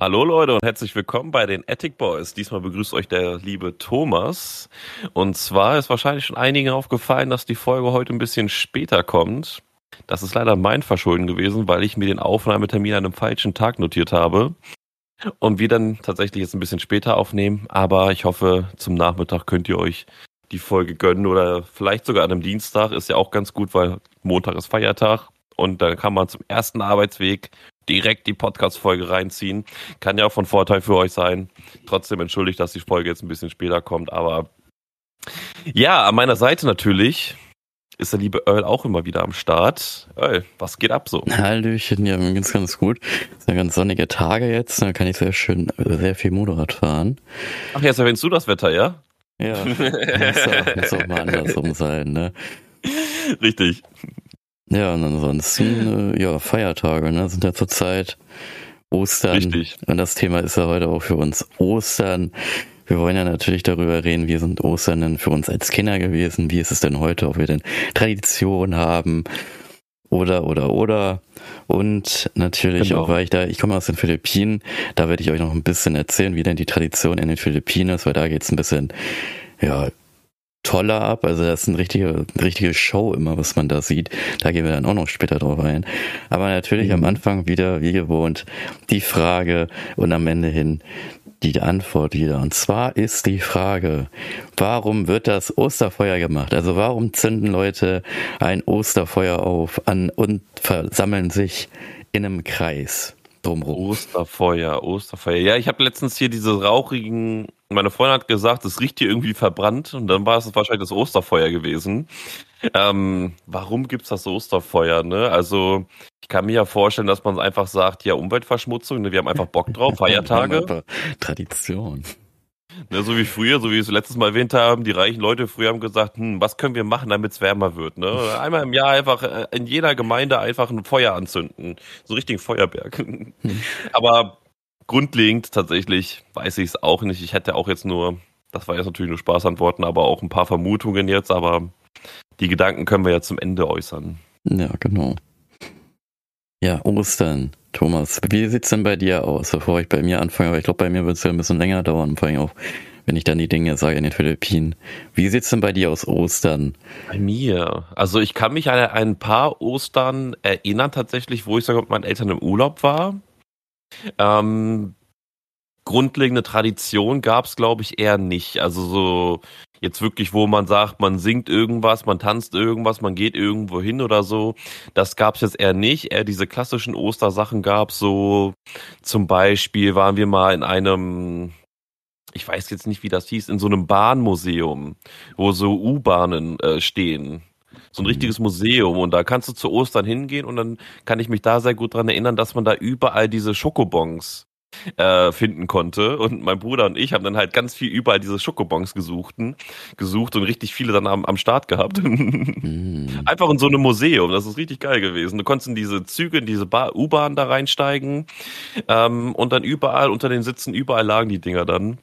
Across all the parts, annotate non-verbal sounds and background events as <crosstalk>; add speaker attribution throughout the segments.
Speaker 1: Hallo Leute und herzlich willkommen bei den Attic Boys. Diesmal begrüßt euch der liebe Thomas. Und zwar ist wahrscheinlich schon einigen aufgefallen, dass die Folge heute ein bisschen später kommt. Das ist leider mein Verschulden gewesen, weil ich mir den Aufnahmetermin an einem falschen Tag notiert habe. Und wir dann tatsächlich jetzt ein bisschen später aufnehmen. Aber ich hoffe, zum Nachmittag könnt ihr euch die Folge gönnen oder vielleicht sogar an einem Dienstag. Ist ja auch ganz gut, weil Montag ist Feiertag. Und dann kann man zum ersten Arbeitsweg direkt die Podcast-Folge reinziehen. Kann ja auch von Vorteil für euch sein. Trotzdem entschuldigt, dass die Folge jetzt ein bisschen später kommt, aber ja, an meiner Seite natürlich ist der liebe Earl auch immer wieder am Start. Earl, was geht ab so?
Speaker 2: Hallöchen, ja, ganz, ganz gut. Es sind ganz sonnige Tage jetzt, da kann ich sehr schön, sehr viel Motorrad fahren.
Speaker 1: Ach, jetzt erwähnst du das Wetter, ja?
Speaker 2: Ja, muss auch, muss auch mal andersrum sein, ne? <laughs>
Speaker 1: Richtig.
Speaker 2: Ja, und ansonsten, <laughs> äh, ja, Feiertage, ne, sind ja zurzeit Ostern.
Speaker 1: Richtig.
Speaker 2: Und das Thema ist ja heute auch für uns Ostern. Wir wollen ja natürlich darüber reden, wie sind Ostern denn für uns als Kinder gewesen? Wie ist es denn heute, ob wir denn Tradition haben? Oder, oder, oder. Und natürlich
Speaker 1: Genau.
Speaker 2: auch, weil ich da, ich komme aus den Philippinen, da werde ich euch noch ein bisschen erzählen, wie denn die Tradition in den Philippinen ist, weil da geht's ein bisschen, ja, toller ab. Also das ist eine richtige, eine richtige Show immer, was man da sieht. Da gehen wir dann auch noch später drauf ein. Aber natürlich am Anfang wieder, wie gewohnt, die Frage und am Ende hin die Antwort wieder. Und zwar ist die Frage, warum wird das Osterfeuer gemacht? Also warum zünden Leute ein Osterfeuer auf an und versammeln sich in einem Kreis drumherum?
Speaker 1: Osterfeuer, Osterfeuer. Ja, ich habe letztens hier diese rauchigen. Meine Freundin hat gesagt, es riecht hier irgendwie verbrannt und dann war es wahrscheinlich das Osterfeuer gewesen. Ähm, warum gibt's das Osterfeuer? Ne? Also ich kann mir ja vorstellen, dass man einfach sagt, ja Umweltverschmutzung. Ne? Wir haben einfach Bock drauf, <laughs> Feiertage.
Speaker 2: Tradition.
Speaker 1: Ne? So wie früher, so wie wir es letztes Mal erwähnt haben. Die reichen Leute früher haben gesagt, hm, was können wir machen, damit es wärmer wird? Ne? Einmal im Jahr einfach äh, in jeder Gemeinde einfach ein Feuer anzünden, so richtig Feuerberg. <laughs> Aber grundlegend tatsächlich weiß ich es auch nicht. Ich hätte auch jetzt nur, das war jetzt natürlich nur Spaßantworten, aber auch ein paar Vermutungen jetzt, aber die Gedanken können wir ja zum Ende äußern.
Speaker 2: Ja, genau. Ja, Ostern. Thomas, wie sieht's denn bei dir aus, bevor ich bei mir anfange? Aber ich glaube, bei mir wird es ja ein bisschen länger dauern, vor allem auch, wenn ich dann die Dinge sage in den Philippinen. Wie sieht's denn bei dir aus Ostern?
Speaker 1: Bei mir. Also ich kann mich an ein paar Ostern erinnern tatsächlich, wo ich sogar mit meinen Eltern im Urlaub war. Ähm, grundlegende Tradition gab es, glaube ich, eher nicht. Also so jetzt wirklich, wo man sagt, man singt irgendwas, man tanzt irgendwas, man geht irgendwo hin oder so. Das gab es jetzt eher nicht. Eher diese klassischen Ostersachen gab es so. Zum Beispiel waren wir mal in einem, ich weiß jetzt nicht, wie das hieß, in so einem Bahnmuseum, wo so U-Bahnen äh, stehen. So ein
Speaker 2: Mhm.
Speaker 1: richtiges Museum und da kannst du zu Ostern hingehen und dann kann ich mich da sehr gut dran erinnern, dass man da überall diese Schokobons äh, finden konnte und mein Bruder und ich haben dann halt ganz viel überall diese Schokobons gesuchten, gesucht und richtig viele dann am, am Start gehabt.
Speaker 2: Hm. <laughs>
Speaker 1: Einfach in so einem Museum, das ist richtig geil gewesen. Du konntest in diese Züge, in diese Ba- U-Bahn da reinsteigen ähm, und dann überall unter den Sitzen, überall lagen die Dinger dann.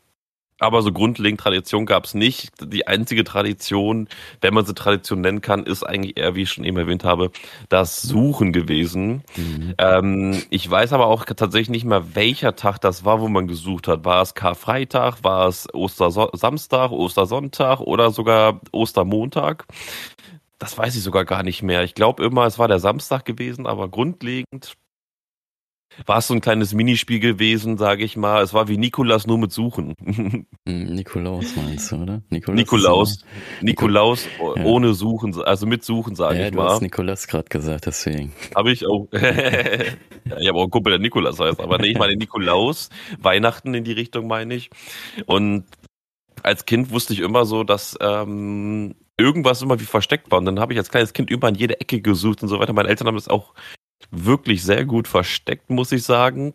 Speaker 1: Aber so grundlegend Tradition gab's nicht. Die einzige Tradition, wenn man sie Tradition nennen kann, ist eigentlich eher, wie ich schon eben erwähnt habe, das Suchen gewesen.
Speaker 2: Mhm.
Speaker 1: Ähm, ich weiß aber auch tatsächlich nicht mehr, welcher Tag das war, wo man gesucht hat. War es Karfreitag, war es Ostersamstag, Ostersonntag oder sogar Ostermontag? Das weiß ich sogar gar nicht mehr. Ich glaube immer, es war der Samstag gewesen, aber grundlegend war es so ein kleines Minispiel gewesen, sage ich mal. Es war wie Nikolaus nur mit Suchen. <laughs>
Speaker 2: Hm, Nikolaus meinst du, oder? Nikolaus.
Speaker 1: Nikolaus, Nikolaus
Speaker 2: Ja.
Speaker 1: ohne Suchen, also mit Suchen, sage
Speaker 2: Ja,
Speaker 1: ich
Speaker 2: du
Speaker 1: mal.
Speaker 2: hast Nikolaus gerade gesagt, deswegen.
Speaker 1: Habe ich auch. <laughs> ja, ich habe auch einen Kumpel, der Nikolaus heißt. Aber nee, ich meine Nikolaus. Weihnachten in die Richtung meine ich. Und als Kind wusste ich immer so, dass ähm, irgendwas immer wie versteckt war. Und dann habe ich als kleines Kind überall in jede Ecke gesucht und so weiter. Meine Eltern haben das auch wirklich sehr gut versteckt, muss ich sagen.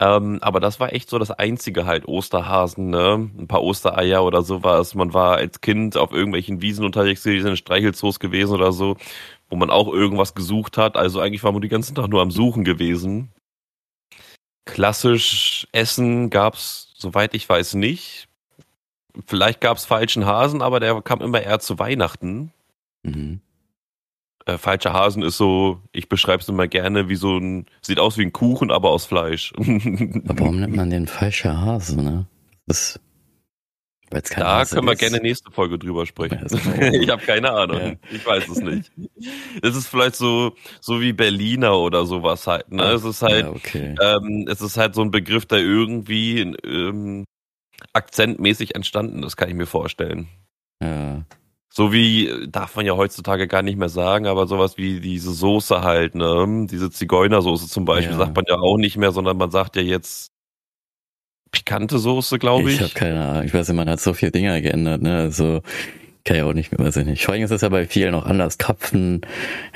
Speaker 1: Ähm, aber das war echt so das einzige halt Osterhasen, ne? Ein paar Ostereier oder sowas. Man war als Kind auf irgendwelchen Wiesen unterwegs gewesen, Streichelzoos gewesen oder so, wo man auch irgendwas gesucht hat. Also eigentlich war man den ganzen Tag nur am Suchen gewesen. Klassisch Essen gab's, soweit ich weiß, nicht. Vielleicht gab's falschen Hasen, aber der kam immer eher zu Weihnachten.
Speaker 2: Mhm.
Speaker 1: Äh, falscher Hasen ist so, ich beschreibe es immer gerne wie so ein, sieht aus wie ein Kuchen, aber aus Fleisch.
Speaker 2: aber warum nennt man den falscher Hase, ne? Das,
Speaker 1: da Hase können wir ist. gerne nächste Folge drüber sprechen. <laughs> ich habe keine Ahnung. Ja. Ich weiß es nicht. Es ist vielleicht so, so wie Berliner oder sowas halt. Ne? Es ist halt, ja, okay. ähm, es ist halt so ein Begriff, der irgendwie ähm, akzentmäßig entstanden ist, kann ich mir vorstellen. Ja. So wie, darf man ja heutzutage gar nicht mehr sagen, aber sowas wie diese Soße halt, ne? Diese Zigeunersoße zum Beispiel, ja. sagt man ja auch nicht mehr, sondern man sagt ja jetzt pikante Soße, glaube ich.
Speaker 2: Ich habe keine Ahnung. Ich weiß nicht, man hat so viele Dinge geändert, ne? Also kann ja auch nicht mehr, weiß ich nicht. Vor allem ist es ja bei vielen noch anders. Kapfen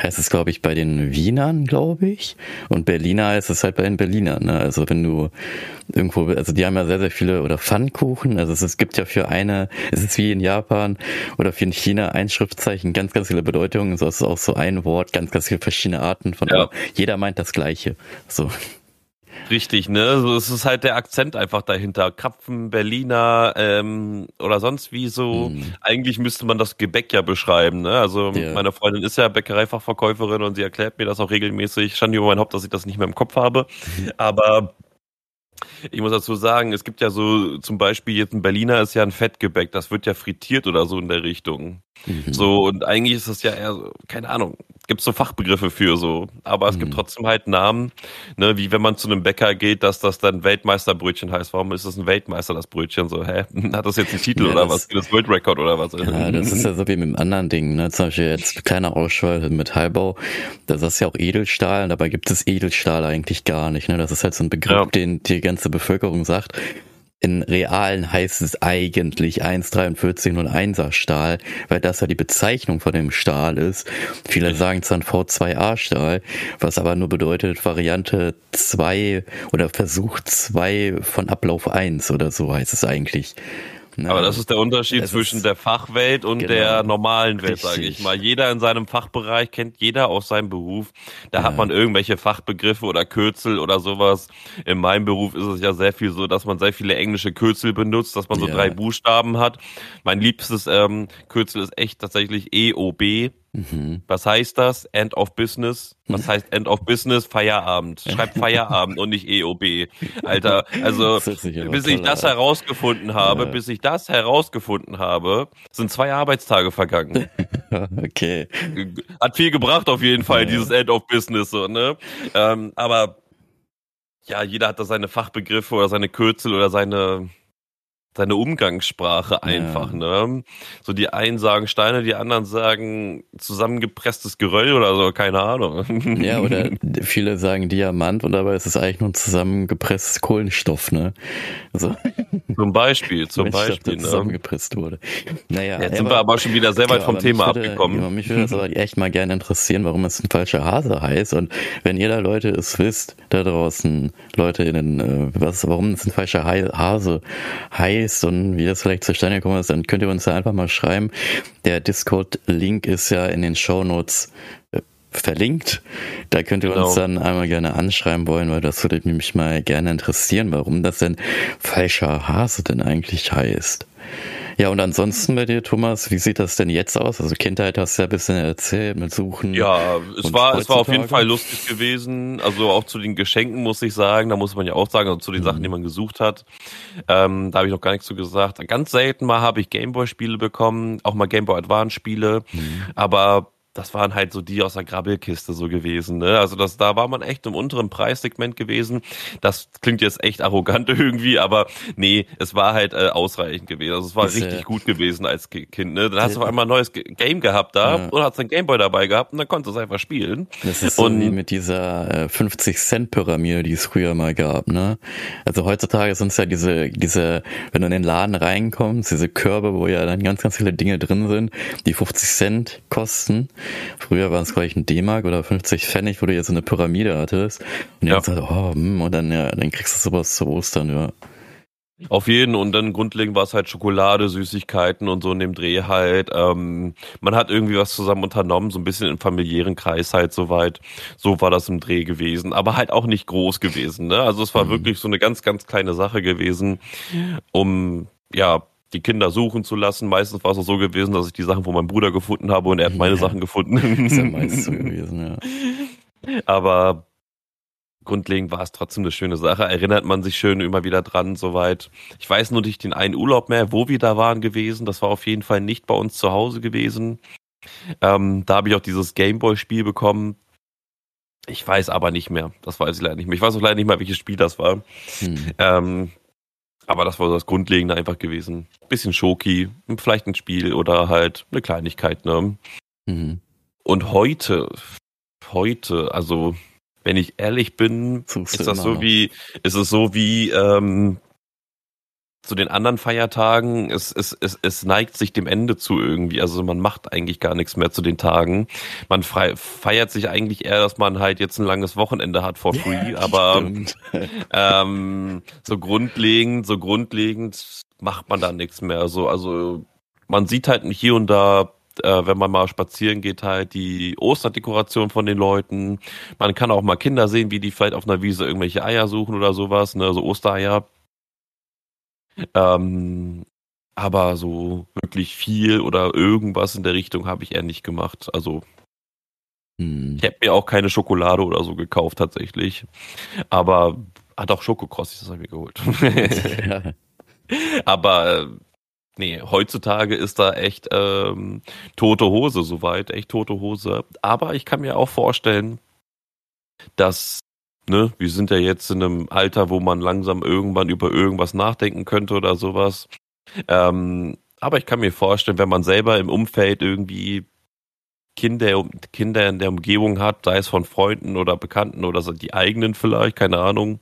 Speaker 2: heißt es, glaube ich, bei den Wienern, glaube ich. Und Berliner heißt es halt bei den Berlinern. Ne? Also wenn du irgendwo, also die haben ja sehr, sehr viele, oder Pfannkuchen. Also es, es gibt ja für eine, es ist wie in Japan oder für in China ein Schriftzeichen, ganz, ganz viele Bedeutungen. So ist auch so ein Wort, ganz, ganz viele verschiedene Arten von, ja. jeder meint das Gleiche. So.
Speaker 1: Richtig, ne? So, es ist halt der Akzent einfach dahinter. Krapfen, Berliner ähm, oder sonst wie so. Mhm. Eigentlich müsste man das Gebäck ja beschreiben, ne? Also ja. meine Freundin ist ja Bäckereifachverkäuferin und sie erklärt mir das auch regelmäßig. Schande über mein Haupt, dass ich das nicht mehr im Kopf habe. Mhm. <laughs> Aber ich muss dazu sagen, es gibt ja so zum Beispiel jetzt ein Berliner ist ja ein Fettgebäck, das wird ja frittiert oder so in der Richtung. Mhm. So, und eigentlich ist das ja eher so, keine Ahnung, gibt so Fachbegriffe für so. Aber es mhm. gibt trotzdem halt Namen, ne, wie wenn man zu einem Bäcker geht, dass das dann Weltmeisterbrötchen heißt. Warum ist das ein Weltmeister, das Brötchen? So, hä? <laughs> Hat das jetzt einen Titel ja, oder das, was? Das World Record oder was?
Speaker 2: Ja, das ist ja so wie mit einem anderen Ding, ne? Zum Beispiel jetzt kleiner Ausschau Metallbau, das ist ja auch Edelstahl, dabei gibt es Edelstahl eigentlich gar nicht, ne? Das ist halt so ein Begriff, ja. den die ganze Bevölkerung sagt. In Realen heißt es eigentlich 1,4301er Stahl, weil das ja die Bezeichnung von dem Stahl ist. Viele sagen es dann V2A Stahl, was aber nur bedeutet Variante 2 oder Versuch 2 von Ablauf 1 oder so heißt es eigentlich.
Speaker 1: Ne? Aber das ist der Unterschied zwischen der Fachwelt und genau, der normalen Welt, sage ich mal. Jeder in seinem Fachbereich kennt jeder aus seinem Beruf. Da ja. hat man irgendwelche Fachbegriffe oder Kürzel oder sowas. In meinem Beruf ist es ja sehr viel so, dass man sehr viele englische Kürzel benutzt, dass man so ja. drei Buchstaben hat. Mein liebstes ähm, Kürzel ist echt tatsächlich EOB. Mhm. Was heißt das? End of Business. Was heißt End of Business? Feierabend. Schreibt Feierabend und nicht EOB. Alter, also bis ich das herausgefunden habe, ja. bis ich das herausgefunden habe, sind zwei Arbeitstage vergangen. <laughs>
Speaker 2: okay.
Speaker 1: Hat viel gebracht auf jeden Fall, ja. dieses End of Business, so, ne? Ähm, aber ja, jeder hat da seine Fachbegriffe oder seine Kürzel oder seine seine Umgangssprache einfach, ja. ne? So die einen sagen Steine, die anderen sagen zusammengepresstes Geröll oder so, keine Ahnung. <laughs>
Speaker 2: Ja, oder viele sagen Diamant und dabei ist es eigentlich nur zusammengepresstes Kohlenstoff, ne?
Speaker 1: So. <laughs> Zum Beispiel, zum Beispiel,
Speaker 2: ne? zusammengepresst wurde.
Speaker 1: Naja, jetzt sind wir aber schon wieder sehr weit vom Thema würde, abgekommen.
Speaker 2: Ja, mich würde das aber echt mal gerne interessieren, warum es ein falscher Hase heißt und wenn ihr da Leute es wisst, da draußen, Leute in den, äh, was, warum es ein falscher Hase heißt, ist und wie das vielleicht zustande gekommen ist, dann könnt ihr uns da einfach mal schreiben. Der Discord-Link ist ja in den Show Notes äh, verlinkt. Da könnt ihr genau. uns dann einmal gerne anschreiben wollen, weil das würde mich mal gerne interessieren, warum das denn falscher Hase denn eigentlich heißt. Ja, und ansonsten bei dir, Thomas, wie sieht das denn jetzt aus? Also Kindheit hast du ja ein bisschen erzählt mit Suchen.
Speaker 1: Ja, es war, es war auf jeden Fall lustig gewesen. Also auch zu den Geschenken muss ich sagen, da muss man ja auch sagen, also zu den mhm. Sachen, die man gesucht hat. Ähm, da habe ich noch gar nichts zu gesagt. Ganz selten mal habe ich Gameboy-Spiele bekommen, auch mal Gameboy Advance-Spiele. Mhm. Aber das waren halt so die aus der Grabbelkiste so gewesen. Ne? Also das, da war man echt im unteren Preissegment gewesen. Das klingt jetzt echt arrogant <laughs> irgendwie, aber nee, es war halt äh, ausreichend gewesen. Also es war das richtig ja. gut gewesen als Kind. Ne? Dann hast du auf einmal ein neues Game gehabt da ja. und hast einen Gameboy dabei gehabt und dann konntest du es einfach spielen.
Speaker 2: Das ist so und, wie mit dieser äh, 50 Cent Pyramide, die es früher mal gab. Ne? Also heutzutage sind es ja diese, diese, wenn du in den Laden reinkommst, diese Körbe, wo ja dann ganz, ganz viele Dinge drin sind, die 50 Cent kosten. Früher waren es gleich ein D-Mark oder 50 Pfennig, wo du jetzt so eine Pyramide hattest. Und jetzt ja. halt, oh, hm, und dann, ja, dann kriegst du sowas zu Ostern, ja.
Speaker 1: Auf jeden und dann grundlegend war es halt Schokolade, Süßigkeiten und so in dem Dreh halt. Ähm, man hat irgendwie was zusammen unternommen, so ein bisschen im familiären Kreis halt soweit. So war das im Dreh gewesen, aber halt auch nicht groß gewesen. Ne? Also es war mhm. wirklich so eine ganz, ganz kleine Sache gewesen, um ja die Kinder suchen zu lassen. Meistens war es auch so gewesen, dass ich die Sachen von meinem Bruder gefunden habe und er hat meine ja. Sachen gefunden. ist ja meist so <laughs> gewesen, ja. Aber grundlegend war es trotzdem eine schöne Sache. Erinnert man sich schön immer wieder dran, soweit. Ich weiß nur nicht den einen Urlaub mehr, wo wir da waren gewesen. Das war auf jeden Fall nicht bei uns zu Hause gewesen. Ähm, da habe ich auch dieses Gameboy-Spiel bekommen. Ich weiß aber nicht mehr. Das weiß ich leider nicht mehr. Ich weiß auch leider nicht mehr, welches Spiel das war. Hm. Ähm, aber das war das Grundlegende einfach gewesen. Bisschen Schoki, vielleicht ein Spiel oder halt eine Kleinigkeit, ne? Mhm. Und heute, heute, also wenn ich ehrlich bin, ist das so noch. wie, ist es so wie ähm, zu den anderen Feiertagen, es, es, es, es neigt sich dem Ende zu irgendwie. Also man macht eigentlich gar nichts mehr zu den Tagen. Man frei, feiert sich eigentlich eher, dass man halt jetzt ein langes Wochenende hat for free, aber <laughs> ähm, so grundlegend, so grundlegend macht man da nichts mehr. So, also man sieht halt hier und da äh, wenn man mal spazieren geht, halt die Osterdekoration von den Leuten. Man kann auch mal Kinder sehen, wie die vielleicht auf einer Wiese irgendwelche Eier suchen oder sowas, ne, so Ostereier. Ähm, aber so wirklich viel oder irgendwas in der Richtung habe ich eher nicht gemacht. Also hm. ich habe mir auch keine Schokolade oder so gekauft tatsächlich. Aber hat auch Schokokrossis, das habe ich mir geholt. ja. <laughs> <laughs> Aber nee, heutzutage ist da echt ähm, tote Hose soweit, echt tote Hose. Aber ich kann mir auch vorstellen, dass ne, wir sind ja jetzt in einem Alter, wo man langsam irgendwann über irgendwas nachdenken könnte oder sowas. Ähm, aber ich kann mir vorstellen, wenn man selber im Umfeld irgendwie Kinder, Kinder in der Umgebung hat, sei es von Freunden oder Bekannten oder die eigenen vielleicht, keine Ahnung,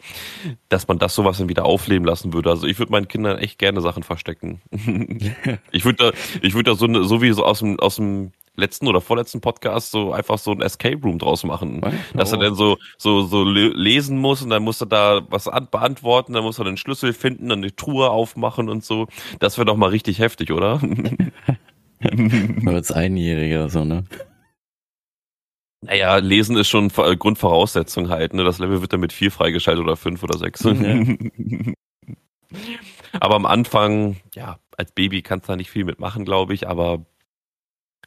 Speaker 1: dass man das sowas dann wieder aufleben lassen würde. Also ich würde meinen Kindern echt gerne Sachen verstecken. <laughs> ich würde da, ich würde da so, so wie so aus dem, aus dem letzten oder vorletzten Podcast so einfach so ein Escape Room draus machen. Oh. Dass er dann so, so, so lesen muss und dann muss er da was beantworten, dann muss er den Schlüssel finden, dann die Truhe aufmachen und so. Das wäre doch mal richtig heftig, oder? <laughs>
Speaker 2: Als Einjähriger, so, ne?
Speaker 1: Naja, lesen ist schon Grundvoraussetzung halt, ne? Das Level wird dann mit vier freigeschaltet oder fünf oder sechs. Ja. aber am Anfang, ja, als Baby kannst du da nicht viel mitmachen, glaube ich, aber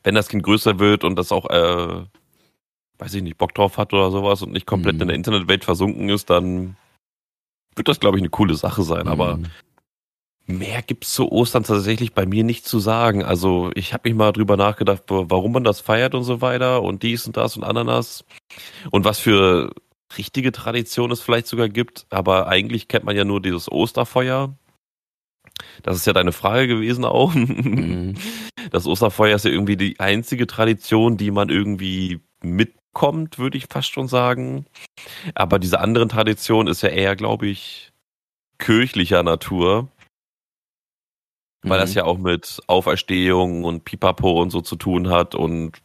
Speaker 1: wenn das Kind größer wird und das auch, äh, weiß ich nicht, Bock drauf hat oder sowas und nicht komplett mhm. in der Internetwelt versunken ist, dann wird das, glaube ich, eine coole Sache sein. Mhm. Aber mehr gibt's zu Ostern tatsächlich bei mir nicht zu sagen. Also ich habe mich mal drüber nachgedacht, warum man das feiert und so weiter und dies und das und Ananas und was für richtige Tradition es vielleicht sogar gibt. Aber eigentlich kennt man ja nur dieses Osterfeuer das ist ja deine Frage gewesen auch. Mhm. <laughs> Das Osterfeuer ist ja irgendwie die einzige Tradition, die man irgendwie mitkommt, würde ich fast schon sagen. Aber diese anderen Tradition ist ja eher, glaube ich, kirchlicher Natur. Weil mhm. das ja auch mit Auferstehung und Pipapo und so zu tun hat und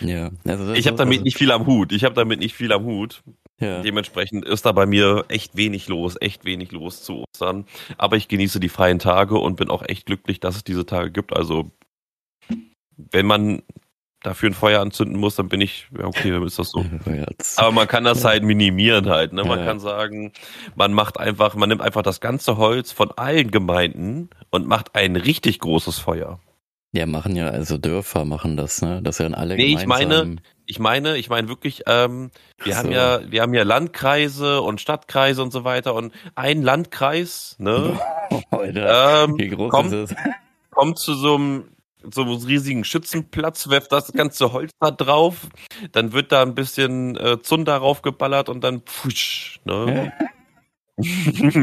Speaker 1: ja, also ich habe damit also nicht viel am Hut. Ich habe damit nicht viel am Hut. Ja. Dementsprechend ist da bei mir echt wenig los, echt wenig los zu Ostern. Aber ich genieße die freien Tage und bin auch echt glücklich, dass es diese Tage gibt. Also, wenn man dafür ein Feuer anzünden muss, dann bin ich, ja, okay, dann ist das so. <laughs> Aber man kann das halt minimieren halt, ne? Man ja. kann sagen, man macht einfach, man nimmt einfach das ganze Holz von allen Gemeinden und macht ein richtig großes Feuer.
Speaker 2: Ja, machen ja, also Dörfer machen das, ne? Das ja alle
Speaker 1: Nee, ich meine, ich meine, ich meine wirklich, ähm, wir so. haben ja, wir haben ja Landkreise und Stadtkreise und so weiter und ein Landkreis, ne? <laughs> Alter, ähm, wie groß kommt, ist es? kommt zu so einem so einem riesigen Schützenplatz, werft das ganze Holz da drauf, dann wird da ein bisschen äh, Zunder raufgeballert und dann pfusch, ne? <laughs>
Speaker 2: von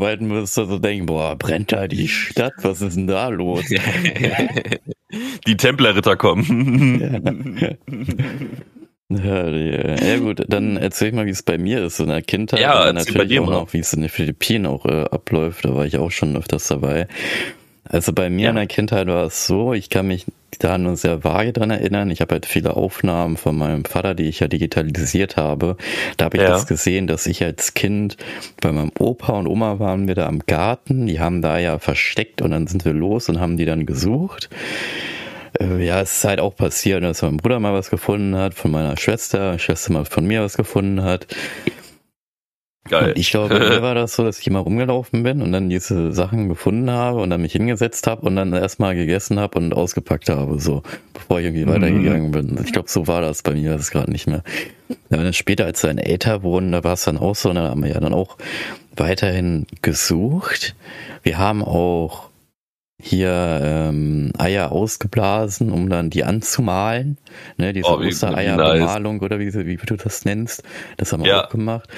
Speaker 2: Weitem wirst du so denken, boah, brennt da die Stadt, was ist denn da los? <laughs>
Speaker 1: die Templerritter kommen.
Speaker 2: Ja, ja, gut, dann erzähl ich mal, wie es bei mir ist in der Kindheit. Ja, natürlich auch noch, wie es in den Philippinen auch äh, abläuft. Da war ich auch schon öfters dabei. Also bei mir ja. in der Kindheit war es so, ich kann mich da nur sehr vage dran erinnern. Ich habe halt viele Aufnahmen von meinem Vater, die ich ja digitalisiert habe. Da habe ich ja. das gesehen, dass ich als Kind bei meinem Opa und Oma waren wir da am Garten. Die haben da ja versteckt und dann sind wir los und haben die dann gesucht. Äh, ja, es ist halt auch passiert, dass mein Bruder mal was gefunden hat, von meiner Schwester, meine Schwester mal von mir was gefunden hat. Geil. Und ich glaube, bei mir <laughs> war das so, dass ich immer rumgelaufen bin und dann diese Sachen gefunden habe und dann mich hingesetzt habe und dann erstmal gegessen habe und ausgepackt habe, so, bevor ich irgendwie mhm. weitergegangen bin. Ich glaube, so war das bei mir, das ist gerade nicht mehr. Dann später, als wir in Äther wurden, da war es dann auch so, da haben wir ja dann auch weiterhin gesucht. Wir haben auch hier ähm, Eier ausgeblasen, um dann die anzumalen. Ne, diese oh, Ostereierbemalung nice. oder wie, wie du das nennst. Das haben wir ja. auch gemacht.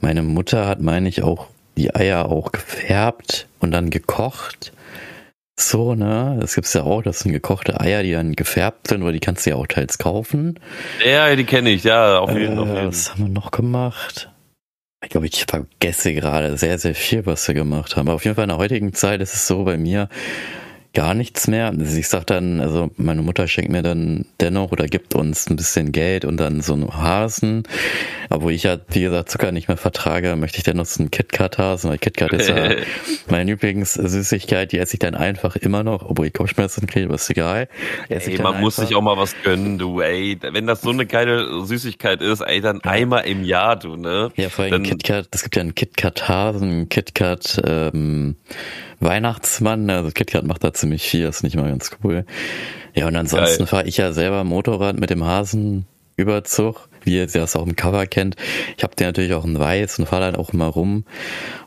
Speaker 2: Meine Mutter hat, meine ich, auch die Eier auch gefärbt und dann gekocht. So, ne? Das gibt's ja auch, das sind gekochte Eier, die dann gefärbt sind, oder die kannst du ja auch teils kaufen.
Speaker 1: Ja, die kenne ich, ja, auf jeden, äh, auf jeden.
Speaker 2: Was haben wir noch gemacht? Ich glaube, ich vergesse gerade sehr, sehr viel, was wir gemacht haben. Aber auf jeden Fall in der heutigen Zeit ist es so bei mir, gar nichts mehr. Also ich sag dann, also meine Mutter schenkt mir dann dennoch oder gibt uns ein bisschen Geld und dann so einen Hasen. Aber wo ich ja, wie gesagt, Zucker nicht mehr vertrage, möchte ich dennoch so einen KitKat-Hasen, weil KitKat ist ja <laughs> meine Lieblingssüßigkeit, die esse ich dann einfach immer noch, obwohl ich Kopfschmerzen kriege, aber ist egal.
Speaker 1: Ey, man muss sich auch mal was gönnen, du, ey. Wenn das so eine geile Süßigkeit ist, ey, dann ja. einmal im Jahr, du, ne?
Speaker 2: Ja, vor allem KitKat, es gibt ja einen KitKat-Hasen, KitKat, ähm, Weihnachtsmann. Also KitKat macht da ziemlich viel, ist nicht mal ganz cool. Ja, und ansonsten fahre ich ja selber Motorrad mit dem Hasenüberzug, wie ihr das auch im Cover kennt. Ich habe den natürlich auch in weiß und fahre dann auch immer rum.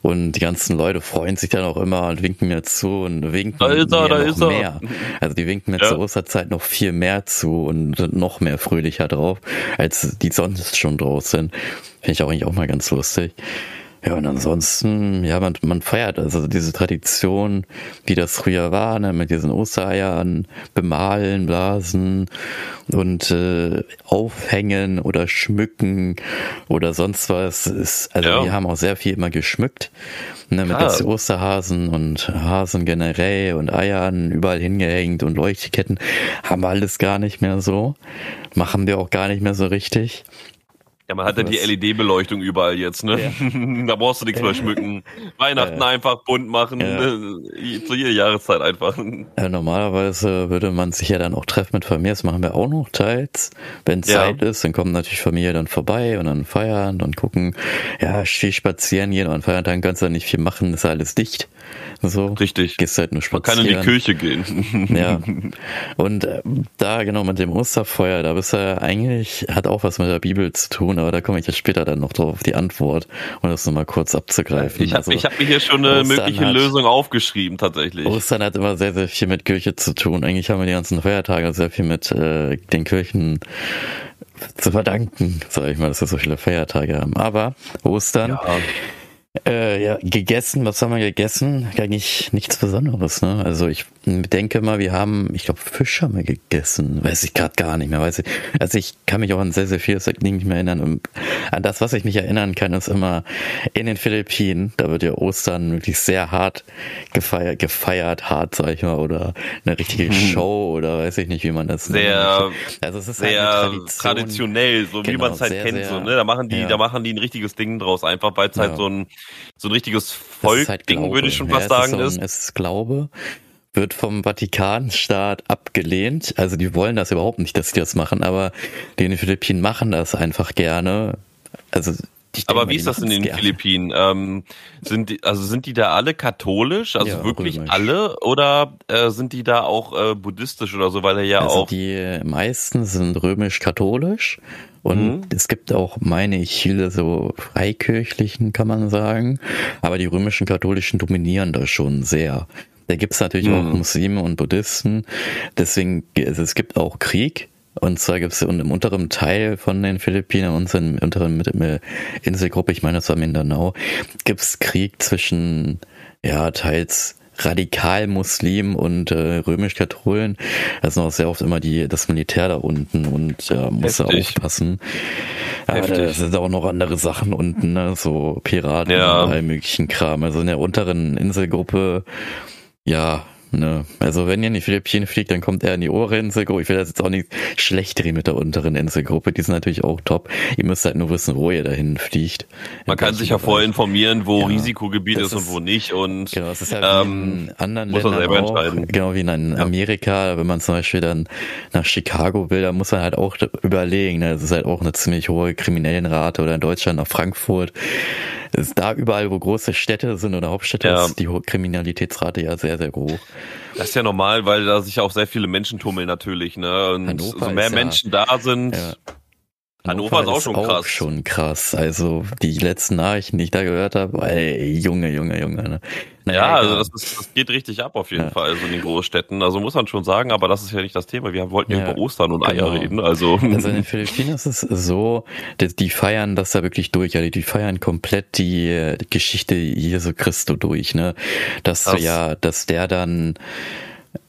Speaker 2: Und die ganzen Leute freuen sich dann auch immer und winken mir zu und winken da ist er, mir noch mehr. Also die winken mir ja. zur Osterzeit noch viel mehr zu und noch mehr fröhlicher drauf, als die sonst schon draus sind. Finde ich auch eigentlich auch mal ganz lustig. Ja, und ansonsten, ja, man, man feiert also diese Tradition, wie das früher war, ne, mit diesen Ostereiern, bemalen, blasen und äh, aufhängen oder schmücken oder sonst was. Ist, also ja. wir haben auch sehr viel immer geschmückt, ne, mit ah. Osterhasen und Hasen generell und Eiern überall hingehängt und Leuchtketten. Haben wir alles gar nicht mehr so. Machen wir auch gar nicht mehr so richtig.
Speaker 1: Ja, man hat ja die LED-Beleuchtung überall jetzt, ne? Ja. <laughs> da brauchst du nichts mehr schmücken. Weihnachten einfach bunt machen, ne? zu jeder Jahreszeit einfach.
Speaker 2: Ja, normalerweise würde man sich ja dann auch treffen mit Familie, das machen wir auch noch teils. Wenn Zeit ist, dann kommen natürlich Familie dann vorbei und dann feiern und gucken, ja, viel spazieren gehen und an Feiertagen kannst du ja nicht viel machen, ist alles dicht. So.
Speaker 1: Richtig.
Speaker 2: Gehst halt nur
Speaker 1: spazieren. Man kann in die Kirche gehen. <laughs>
Speaker 2: ja. Und äh, da genau mit dem Osterfeuer, da bist du ja eigentlich, hat auch was mit der Bibel zu tun, aber da komme ich jetzt später dann noch drauf auf die Antwort, um das nochmal kurz abzugreifen.
Speaker 1: Ich habe also, hab mir hier schon eine Ostern mögliche hat, Lösung aufgeschrieben, tatsächlich.
Speaker 2: Ostern hat immer sehr, sehr viel mit Kirche zu tun. Eigentlich haben wir die ganzen Feiertage sehr viel mit äh, den Kirchen zu verdanken, sage ich mal, dass wir so viele Feiertage haben. Aber Ostern ja. Äh, ja, gegessen, was haben wir gegessen? Eigentlich nichts Besonderes, ne? Also ich denke mal, wir haben, ich glaube, Fisch haben wir gegessen. Weiß ich gerade gar nicht mehr. Weiß ich. Also ich kann mich auch an sehr, sehr vieles nicht mehr erinnern. Und an das, was ich mich erinnern kann, ist immer in den Philippinen. Da wird ja Ostern wirklich sehr hart gefeiert, gefeiert hart, sag ich mal, oder eine richtige mhm. Show oder weiß ich nicht, wie man das
Speaker 1: sehr, nennt. Also es ist halt sehr halt traditionell, so genau, wie man es halt sehr, kennt, sehr, so, ne? Da machen die, ja. da machen die ein richtiges Ding draus, einfach weil es halt ja. halt so ein so ein richtiges Volkding, halt würde ich schon fast sagen, ist.
Speaker 2: So es ist Glaube wird vom Vatikanstaat abgelehnt. Also die wollen das überhaupt nicht, dass die das machen, aber die in den Philippinen machen das einfach gerne. Also
Speaker 1: aber wie ist das in den gerne. Philippinen? Ähm, sind die, also sind die da alle katholisch, also ja, wirklich römisch. alle, oder äh, sind die da auch äh, buddhistisch oder so, weil er ja also auch.
Speaker 2: Die meisten sind römisch-katholisch und mhm. es gibt auch, meine ich, viele so freikirchlichen, kann man sagen. Aber die römischen Katholischen dominieren da schon sehr. Da gibt's natürlich mhm. auch Muslime und Buddhisten. Deswegen, also es gibt auch Krieg. Und zwar gibt's im unteren Teil von den Philippinen, unseren unteren Inselgruppe, ich meine, das war Mindanao, gibt's Krieg zwischen, ja, teils radikal-Muslim und äh, römisch-Katholen. Da ist noch sehr oft immer die, das Militär da unten und äh, muss da aufpassen. Ja, da sind auch noch andere Sachen unten, ne? so Piraten ja. und all möglichen Kram. Also in der unteren Inselgruppe, ja, Ne? Also wenn ihr in die Philippinen fliegt, dann kommt er in die obere Inselgruppe. Ich will das jetzt auch nicht schlecht drehen mit der unteren Inselgruppe. Die sind natürlich auch top. Ihr müsst halt nur wissen, wo ihr dahin fliegt.
Speaker 1: Man kann sich ja vorher informieren, wo ja, Risikogebiet ist, ist, und wo nicht. Und
Speaker 2: genau, das ist ja ähm, in anderen muss Ländern selber auch, entscheiden. Genau wie in Amerika, ja. wenn man zum Beispiel dann nach Chicago will, dann muss man halt auch überlegen. Ne? Das ist halt auch eine ziemlich hohe Kriminellenrate oder in Deutschland nach Frankfurt ist da überall, wo große Städte sind oder Hauptstädte, ja. ist die Kriminalitätsrate ja sehr, sehr hoch.
Speaker 1: Das ist ja normal, weil da sich auch sehr viele Menschen tummeln natürlich, ne? Und Hannover so mehr Menschen ja, da sind. Ja.
Speaker 2: Hannover, ist auch schon krass. Auch schon krass. Also die letzten Nachrichten, die ich da gehört habe, ey, Junge, Junge, Junge. Ne?
Speaker 1: Naja, ja, also das, ist, das geht richtig ab auf jeden ja. Fall, also in den Großstädten. Also muss man schon sagen, aber das ist ja nicht das Thema. Wir wollten ja, über Ostern und genau. Eier reden. Also. <laughs>
Speaker 2: also in den Philippinen ist es so, die, die feiern das da wirklich durch. Ja, die, feiern komplett die, die Geschichte Jesu Christo durch. Ne, dass das. ja, dass der dann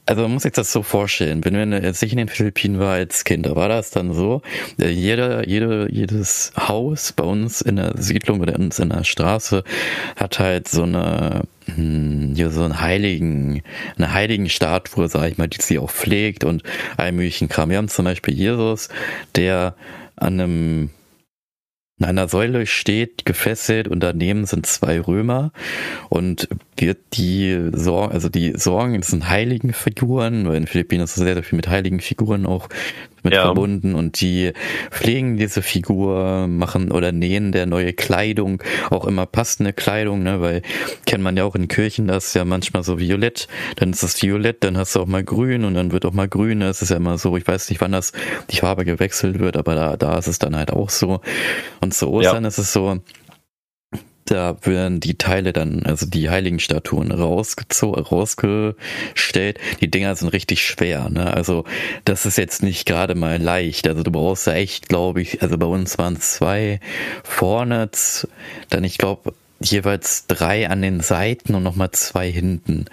Speaker 2: also man muss sich das so vorstellen, wenn man jetzt nicht in den Philippinen war als Kind, da war das dann so, äh, jeder, jede, jedes Haus bei uns in der Siedlung oder uns in der Straße hat halt so eine hm, hier so einen heiligen, eine heiligen Statue, sag ich mal, die sie auch pflegt und all möglichen Kram. Wir haben zum Beispiel Jesus, der an einem in einer Säule steht, gefesselt und daneben sind zwei Römer und wird die Sorgen, also die Sorgen, das sind heiligen Figuren, weil in Philippinen ist sehr, sehr viel mit heiligen Figuren auch mit ja. verbunden und die pflegen diese Figur, machen oder nähen der neue Kleidung, auch immer passende Kleidung, ne, weil kennt man ja auch in Kirchen, das ist ja manchmal so violett, dann ist es violett, dann hast du auch mal grün und dann wird auch mal grün, das ist ja immer so, ich weiß nicht, wann das die Farbe gewechselt wird, aber da, da ist es dann halt auch so. Und zu Ostern ja. ist es so, da werden die Teile dann, also die heiligen Statuen rausgezogen, rausgestellt. Die Dinger sind richtig schwer, ne? Also das ist jetzt nicht gerade mal leicht. Also du brauchst echt, glaube ich, also bei uns waren es zwei vorne, dann ich glaube jeweils drei an den Seiten und nochmal zwei hinten.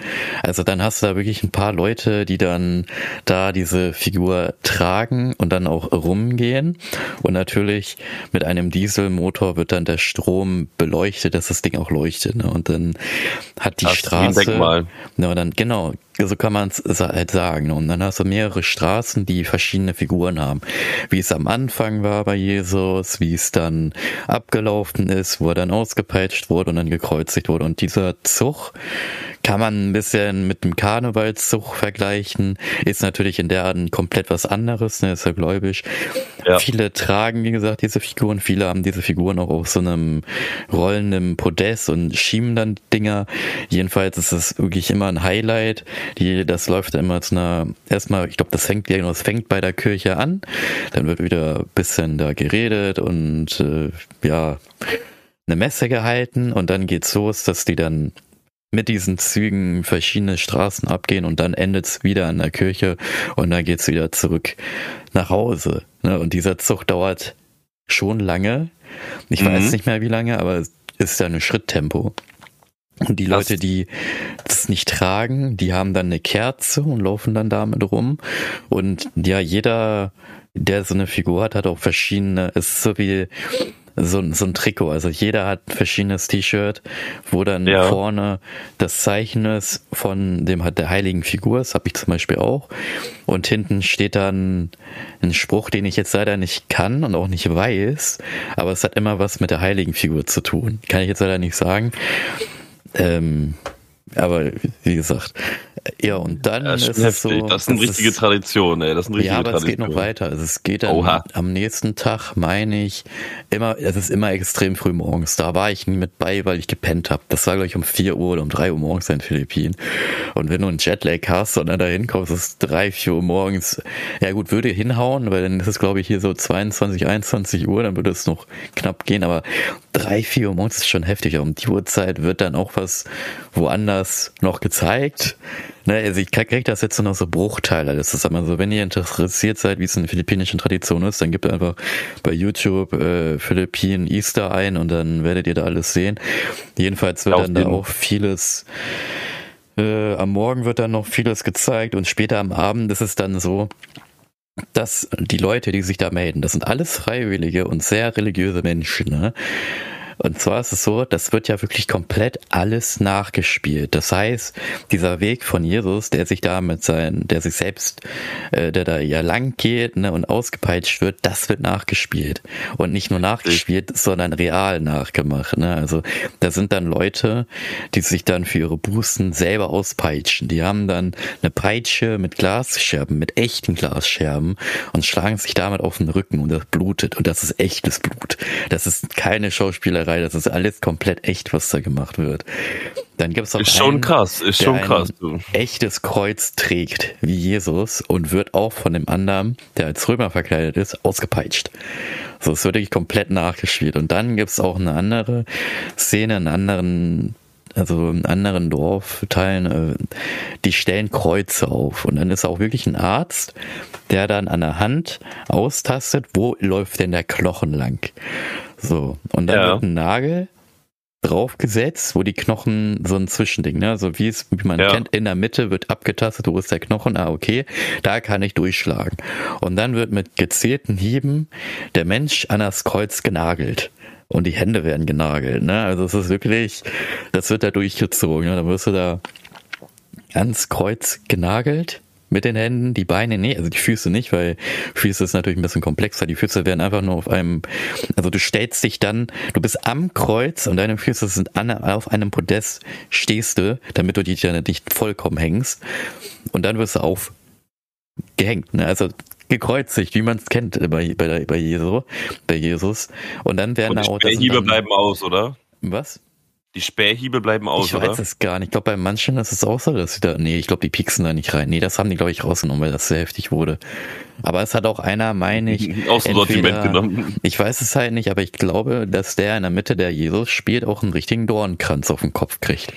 Speaker 2: Also dann hast du da wirklich ein paar Leute, die dann da diese Figur tragen und dann auch rumgehen. Und natürlich mit einem Dieselmotor wird dann der Strom beleuchtet, dass das Ding auch leuchtet. Ne? Und dann hat die das Straße. Ne, dann, genau, so kann man es halt sagen. Und dann hast du mehrere Straßen, die verschiedene Figuren haben. Wie es am Anfang war bei Jesus, wie es dann abgelaufen ist, wo er dann ausgepeitscht wurde und dann gekreuzigt wurde. Und dieser Zug kann man ein bisschen mit dem Karnevalszug vergleichen. Ist natürlich in der Art komplett was anderes, ne, ist ja gläubig. Ja. Viele tragen, wie gesagt, diese Figuren. Viele haben diese Figuren auch auf so einem rollenden Podest und schieben dann Dinger. Jedenfalls ist es wirklich immer ein Highlight. Die, das läuft immer zu einer, erstmal, ich glaube, das fängt, ja, das fängt bei der Kirche an. Dann wird wieder ein bisschen da geredet und, äh, ja, eine Messe gehalten und dann geht's los, dass die dann mit diesen Zügen verschiedene Straßen abgehen und dann endet es wieder an der Kirche und dann geht's wieder zurück nach Hause. Ne? Und dieser Zug dauert schon lange. Ich mhm. weiß nicht mehr wie lange, aber es ist ja ein Schritttempo. Und die Leute, die das nicht tragen, die haben dann eine Kerze und laufen dann damit rum. Und ja, jeder, der so eine Figur hat, hat auch verschiedene, ist so wie so, so ein Trikot. Also jeder hat ein verschiedenes T-Shirt, wo dann ja. vorne das Zeichen ist von dem hat der heiligen Figur, das habe ich zum Beispiel auch. Und hinten steht dann ein Spruch, den ich jetzt leider nicht kann und auch nicht weiß, aber es hat immer was mit der heiligen Figur zu tun. Kann ich jetzt leider nicht sagen. Ähm, aber wie gesagt, ja, und dann
Speaker 1: ja, ist heftig. es so. Das ist eine richtige ist, Tradition, ey. Das ist eine richtige
Speaker 2: ja, aber
Speaker 1: Tradition.
Speaker 2: es geht noch weiter. Also es geht dann am nächsten Tag, meine ich, immer, es ist immer extrem früh morgens. Da war ich nie mit bei, weil ich gepennt habe. Das war, glaube ich, um 4 Uhr oder um 3 Uhr morgens in den Philippinen. Und wenn du einen Jetlag hast und dann da hinkommst, ist es 3, 4 Uhr morgens. Ja gut, würde hinhauen, weil dann ist es, glaube ich, hier so 22, 21 Uhr, dann würde es noch knapp gehen. Aber 3, 4 Uhr morgens ist schon heftig. Um die Uhrzeit wird dann auch was woanders noch gezeigt. Ne, also ich krieg das jetzt nur noch so Bruchteile. Das ist immer so, wenn ihr interessiert seid, wie es in der philippinischen Tradition ist, dann gebt einfach bei YouTube äh, Philippinen Easter ein und dann werdet ihr da alles sehen. Jedenfalls wird dann da auch vieles äh, am Morgen wird dann noch vieles gezeigt und später am Abend ist es dann so, dass die Leute, die sich da melden, das sind alles Freiwillige und sehr religiöse Menschen, ne? Und zwar ist es so, das wird ja wirklich komplett alles nachgespielt. Das heißt, dieser Weg von Jesus, der sich da mit seinen, der sich selbst, äh, der da ja lang geht ne, und ausgepeitscht wird, das wird nachgespielt. Und nicht nur nachgespielt, sondern real nachgemacht. Ne? Also da sind dann Leute, die sich dann für ihre Bußen selber auspeitschen. Die haben dann eine Peitsche mit Glasscherben, mit echten Glasscherben und schlagen sich damit auf den Rücken und das blutet. Und das ist echtes Blut. Das ist keine Schauspielerei Schauspielerei, das ist alles komplett echt, was da gemacht wird. Dann gibt's auch
Speaker 1: Ist
Speaker 2: einen,
Speaker 1: schon krass, ist schon
Speaker 2: ein
Speaker 1: krass. Du.
Speaker 2: echtes Kreuz trägt, wie Jesus, und wird auch von dem anderen, der als Römer verkleidet ist, ausgepeitscht. So, es wird wirklich komplett nachgespielt. Und dann gibt's auch eine andere Szene, einen anderen also in anderen Dorfteilen, äh, die stellen Kreuze auf. Und dann ist auch wirklich ein Arzt, der dann an der Hand austastet, wo läuft denn der Knochen lang. So, und dann
Speaker 1: Ja.
Speaker 2: wird ein Nagel draufgesetzt, wo die Knochen so ein Zwischending, ne? So wie es, wie man
Speaker 1: Ja.
Speaker 2: kennt, in der Mitte wird abgetastet, wo ist der Knochen, ah, okay, da kann ich durchschlagen. Und dann wird mit gezielten Hieben der Mensch an das Kreuz genagelt. Und die Hände werden genagelt, ne? Also es ist wirklich, das wird da durchgezogen, ne? Da wirst du da ans Kreuz genagelt mit den Händen, die Beine, nee, also die Füße nicht, weil Füße ist natürlich ein bisschen komplexer. Die Füße werden einfach nur auf einem, also du stellst dich dann, du bist am Kreuz und deine Füße sind an, auf einem Podest, stehst du, damit du dich ja nicht vollkommen hängst. Und dann wirst du aufgehängt, ne? Also gekreuzigt, wie man es kennt bei, bei, bei, Jesus, bei Jesus. Und dann werden
Speaker 1: Und die
Speaker 2: da auch
Speaker 1: Spähhiebe
Speaker 2: dann,
Speaker 1: bleiben aus, oder?
Speaker 2: Was?
Speaker 1: Die Spähhiebe bleiben aus,
Speaker 2: ich
Speaker 1: oder?
Speaker 2: weiß es gar nicht. Ich glaube, bei manchen ist es auch so, dass sie da, nee, ich glaube, die pieksen da nicht rein. Nee, das haben die, glaube ich, rausgenommen, weil das sehr heftig wurde. Aber es hat auch einer, meine ich,
Speaker 1: Aus dem Sortiment genommen.
Speaker 2: ich weiß es halt nicht, aber ich glaube, dass der in der Mitte, der Jesus spielt, auch einen richtigen Dornkranz auf den Kopf kriegt.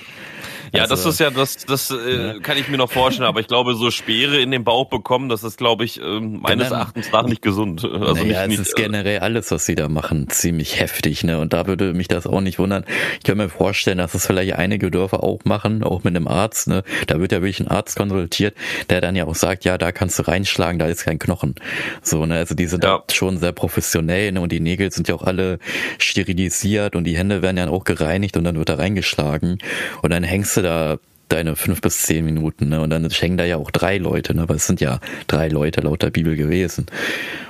Speaker 1: Ja,
Speaker 2: Also-
Speaker 1: das ist ja, das, das äh, kann ich mir noch vorstellen, aber ich glaube, so Speere in den Bauch bekommen, das ist, glaube ich, ähm, meines
Speaker 2: Dann-
Speaker 1: Erachtens nach nicht gesund. Also
Speaker 2: naja,
Speaker 1: nicht,
Speaker 2: es
Speaker 1: nicht,
Speaker 2: ist generell alles, was sie da machen, ziemlich heftig, ne? Und da würde mich das auch nicht wundern. Ich kann mir vorstellen, dass es vielleicht einige Dörfer auch machen, auch mit einem Arzt, ne? Da wird ja wirklich ein Arzt konsultiert, der dann ja auch sagt, ja, da kannst du reinschlagen, da ist kein Knochen. So, ne? Also die sind
Speaker 1: Ja.
Speaker 2: da schon sehr professionell, ne? Und die Nägel sind ja auch alle sterilisiert und die Hände werden ja auch gereinigt und dann wird da reingeschlagen. Und dann hängst du da deine fünf bis zehn Minuten, ne? Und dann hängen da ja auch drei Leute, ne? Weil es sind ja drei Leute laut der Bibel gewesen.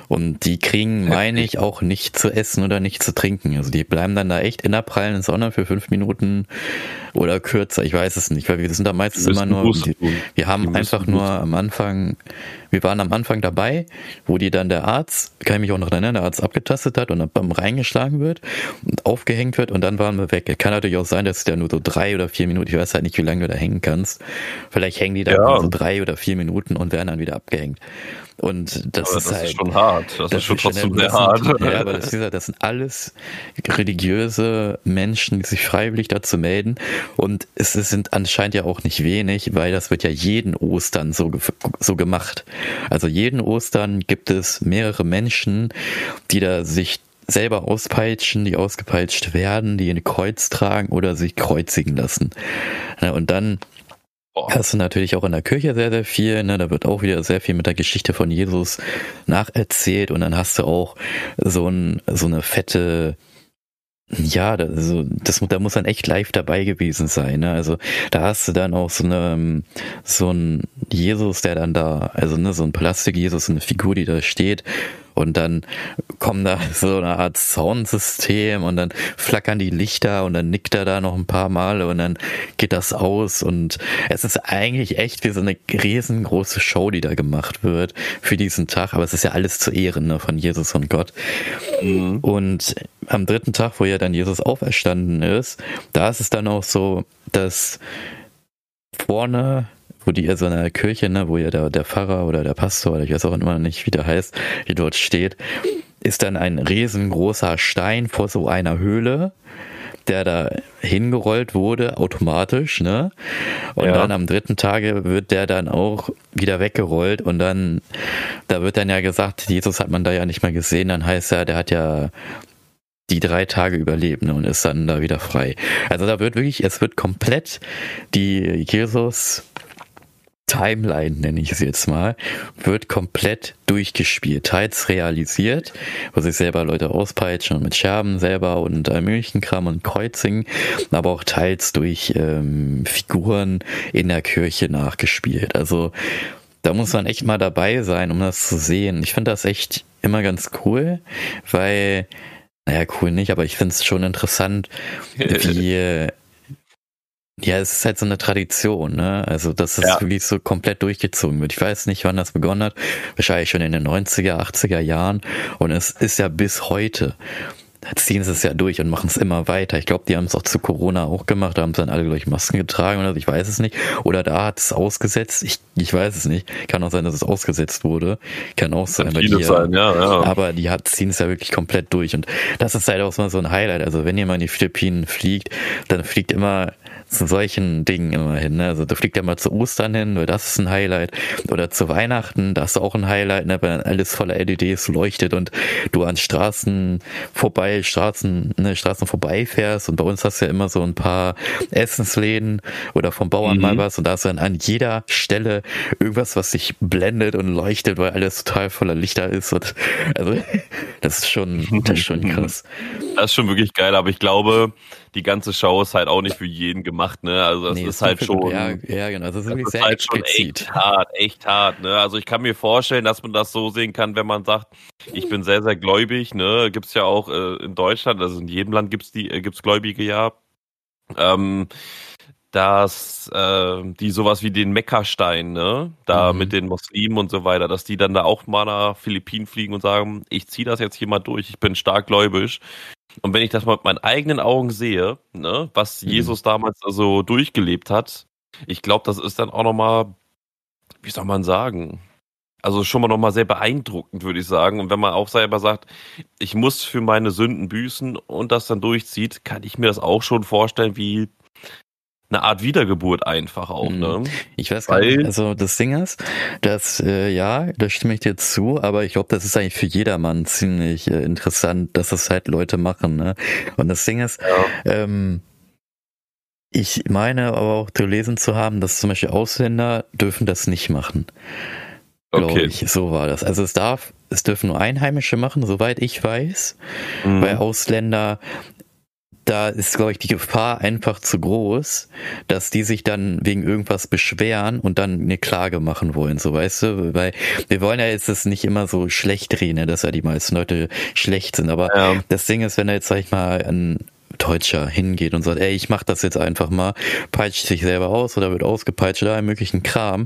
Speaker 2: Und die kriegen, meine ich, auch nicht zu essen oder nicht zu trinken. Also die bleiben dann da echt in der prallen Sonne für fünf Minuten oder kürzer. Ich weiß es nicht, weil wir sind da meistens
Speaker 1: Die
Speaker 2: immer nur,
Speaker 1: Buße
Speaker 2: wir, haben
Speaker 1: Die
Speaker 2: einfach nur am Anfang, wir waren am Anfang dabei, wo die dann der Arzt, kann ich mich auch noch erinnern, der Arzt abgetastet hat und dann beim reingeschlagen wird und aufgehängt wird und dann waren wir weg. Kann natürlich auch sein, dass der nur so drei oder vier Minuten, ich weiß halt nicht, wie lange du da hängen kannst. Vielleicht hängen die da
Speaker 1: Ja.
Speaker 2: so drei oder vier Minuten und werden dann wieder abgehängt. Und das
Speaker 1: aber
Speaker 2: ist
Speaker 1: das
Speaker 2: halt.
Speaker 1: ist schon hart. Das, ist schon trotzdem
Speaker 2: das
Speaker 1: sehr hart.
Speaker 2: Sind, ja, aber das, ist, das sind alles religiöse Menschen, die sich freiwillig dazu melden. Und es, sind anscheinend ja auch nicht wenig, weil das wird ja jeden Ostern so, so gemacht. Also jeden Ostern gibt es mehrere Menschen, die da sich selber auspeitschen, die ausgepeitscht werden, die ein Kreuz tragen oder sich kreuzigen lassen. Und dann
Speaker 1: Boah.
Speaker 2: hast du natürlich auch in der Kirche sehr, sehr viel. Ne? Da wird auch wieder sehr viel mit der Geschichte von Jesus nacherzählt. Und dann hast du auch so, ein, so eine fette, ja, da- also das, da muss man echt live dabei gewesen sein. Ne? Also da hast du dann auch so eine, so ein Jesus, der dann da, also ne, so ein Plastik-Jesus, eine Figur, die da steht. Und dann kommt da <laughs> so eine Art Soundsystem und dann flackern die Lichter und dann nickt er da noch ein paar Mal und dann geht das aus und es ist eigentlich echt wie so eine riesengroße Show, die da gemacht wird für diesen Tag, aber es ist ja alles zu Ehren ne, von Jesus und Gott.
Speaker 1: Mhm.
Speaker 2: Und am dritten Tag, wo ja dann Jesus auferstanden ist, da ist es dann auch so, dass vorne, wo die, also in der Kirche, ne, wo ja der, der Pfarrer oder der Pastor, oder ich weiß auch immer nicht, wie der heißt, wie dort steht, ist dann ein riesengroßer Stein vor so einer Höhle, der da hingerollt wurde, automatisch, ne? Und
Speaker 1: Ja.
Speaker 2: dann am dritten Tage wird der dann auch wieder weggerollt und dann, da wird dann ja gesagt, Jesus hat man da ja nicht mehr gesehen, dann heißt ja, der hat ja die drei Tage überlebt ne, und ist dann da wieder frei. Also da wird wirklich, es wird komplett die Jesus Timeline, nenne ich es jetzt mal, wird komplett durchgespielt, teils realisiert, wo sich selber Leute auspeitschen und mit Scherben selber und äh, Milchenkram und Kreuzingen, aber auch teils durch ähm, Figuren in der Kirche nachgespielt. Also da muss man echt mal dabei sein, um das zu sehen. Ich finde das echt immer ganz cool, weil, naja, cool nicht, aber ich finde es schon interessant, <laughs> wie, ja, es ist halt so eine Tradition, ne? Also, dass es
Speaker 1: Ja.
Speaker 2: wirklich so komplett durchgezogen wird. Ich weiß nicht, wann das begonnen hat. Wahrscheinlich schon in den 90er, 80er Jahren. Und es ist ja bis heute ziehen sie es ja durch und machen es immer weiter. Ich glaube, die haben es auch zu Corona auch gemacht, da haben sie dann alle, ich, Masken getragen oder so, ich weiß es nicht. Oder da hat es ausgesetzt, ich, ich weiß es nicht. Kann auch sein, dass es ausgesetzt wurde. Kann auch sein,
Speaker 1: Kann die, sein ja, ja.
Speaker 2: aber die hat, ziehen es ja wirklich komplett durch. Und das ist halt auch so ein Highlight. Also wenn ihr mal in die Philippinen fliegt, dann fliegt immer zu solchen Dingen immerhin. Ne? Also du fliegst ja mal zu Ostern hin, weil das ist ein Highlight. Oder zu Weihnachten, das ist auch ein Highlight, ne? weil alles voller LEDs leuchtet und du an Straßen vorbei, Straßen, ne, Straßen vorbeifährst. Und bei uns hast du ja immer so ein paar Essensläden oder vom Bauern mhm. mal was und da ist dann an jeder Stelle irgendwas, was sich blendet und leuchtet, weil alles total voller Lichter ist. Und also <laughs> das ist schon, das ist schon <laughs> krass.
Speaker 1: Das ist schon wirklich geil, aber ich glaube, die ganze Show ist halt auch nicht für jeden gemacht, ne? Also es nee, ist halt schon.
Speaker 2: Ja, ja, genau. Das ist,
Speaker 1: das ist halt schon echt hart, echt hart, ne? Also ich kann mir vorstellen, dass man das so sehen kann, wenn man sagt, ich bin sehr, sehr gläubig, ne? Gibt's ja auch äh, in Deutschland, also in jedem Land gibt's die, äh, gibt's Gläubige ja. Ähm, dass äh, die sowas wie den Mekka-Stein, ne, da mhm. mit den Muslimen und so weiter, dass die dann da auch mal nach Philippinen fliegen und sagen, ich ziehe das jetzt hier mal durch, ich bin stark gläubig. Und wenn ich das mal mit meinen eigenen Augen sehe, ne, was mhm. Jesus damals also durchgelebt hat, ich glaube, das ist dann auch nochmal, wie soll man sagen, also schon mal nochmal sehr beeindruckend, würde ich sagen. Und wenn man auch selber sagt, ich muss für meine Sünden büßen und das dann durchzieht, kann ich mir das auch schon vorstellen, wie eine Art Wiedergeburt einfach auch, ne?
Speaker 2: Mhm. Ich weiß gar nicht, also das Ding ist, dass, äh, ja, da stimme ich dir zu, aber ich glaube, das ist eigentlich für jedermann ziemlich äh, interessant, dass das halt Leute machen, ne? Und das Ding ist, ja. ähm, ich meine aber auch zu lesen zu haben, dass zum Beispiel Ausländer dürfen das nicht machen. Glaube okay. ich, so war das. Also es darf, es dürfen nur Einheimische machen, soweit ich weiß. Mhm. Weil Ausländer da ist, glaube ich, die Gefahr einfach zu groß, dass die sich dann wegen irgendwas beschweren und dann eine Klage machen wollen, so weißt du, weil wir wollen ja jetzt das nicht immer so schlecht reden, ne, dass ja die meisten Leute schlecht sind, aber ja. das Ding ist, wenn er jetzt, sag ich mal, ein Deutscher hingeht und sagt, ey, ich mach das jetzt einfach mal, peitscht sich selber aus oder wird ausgepeitscht oder möglichen Kram,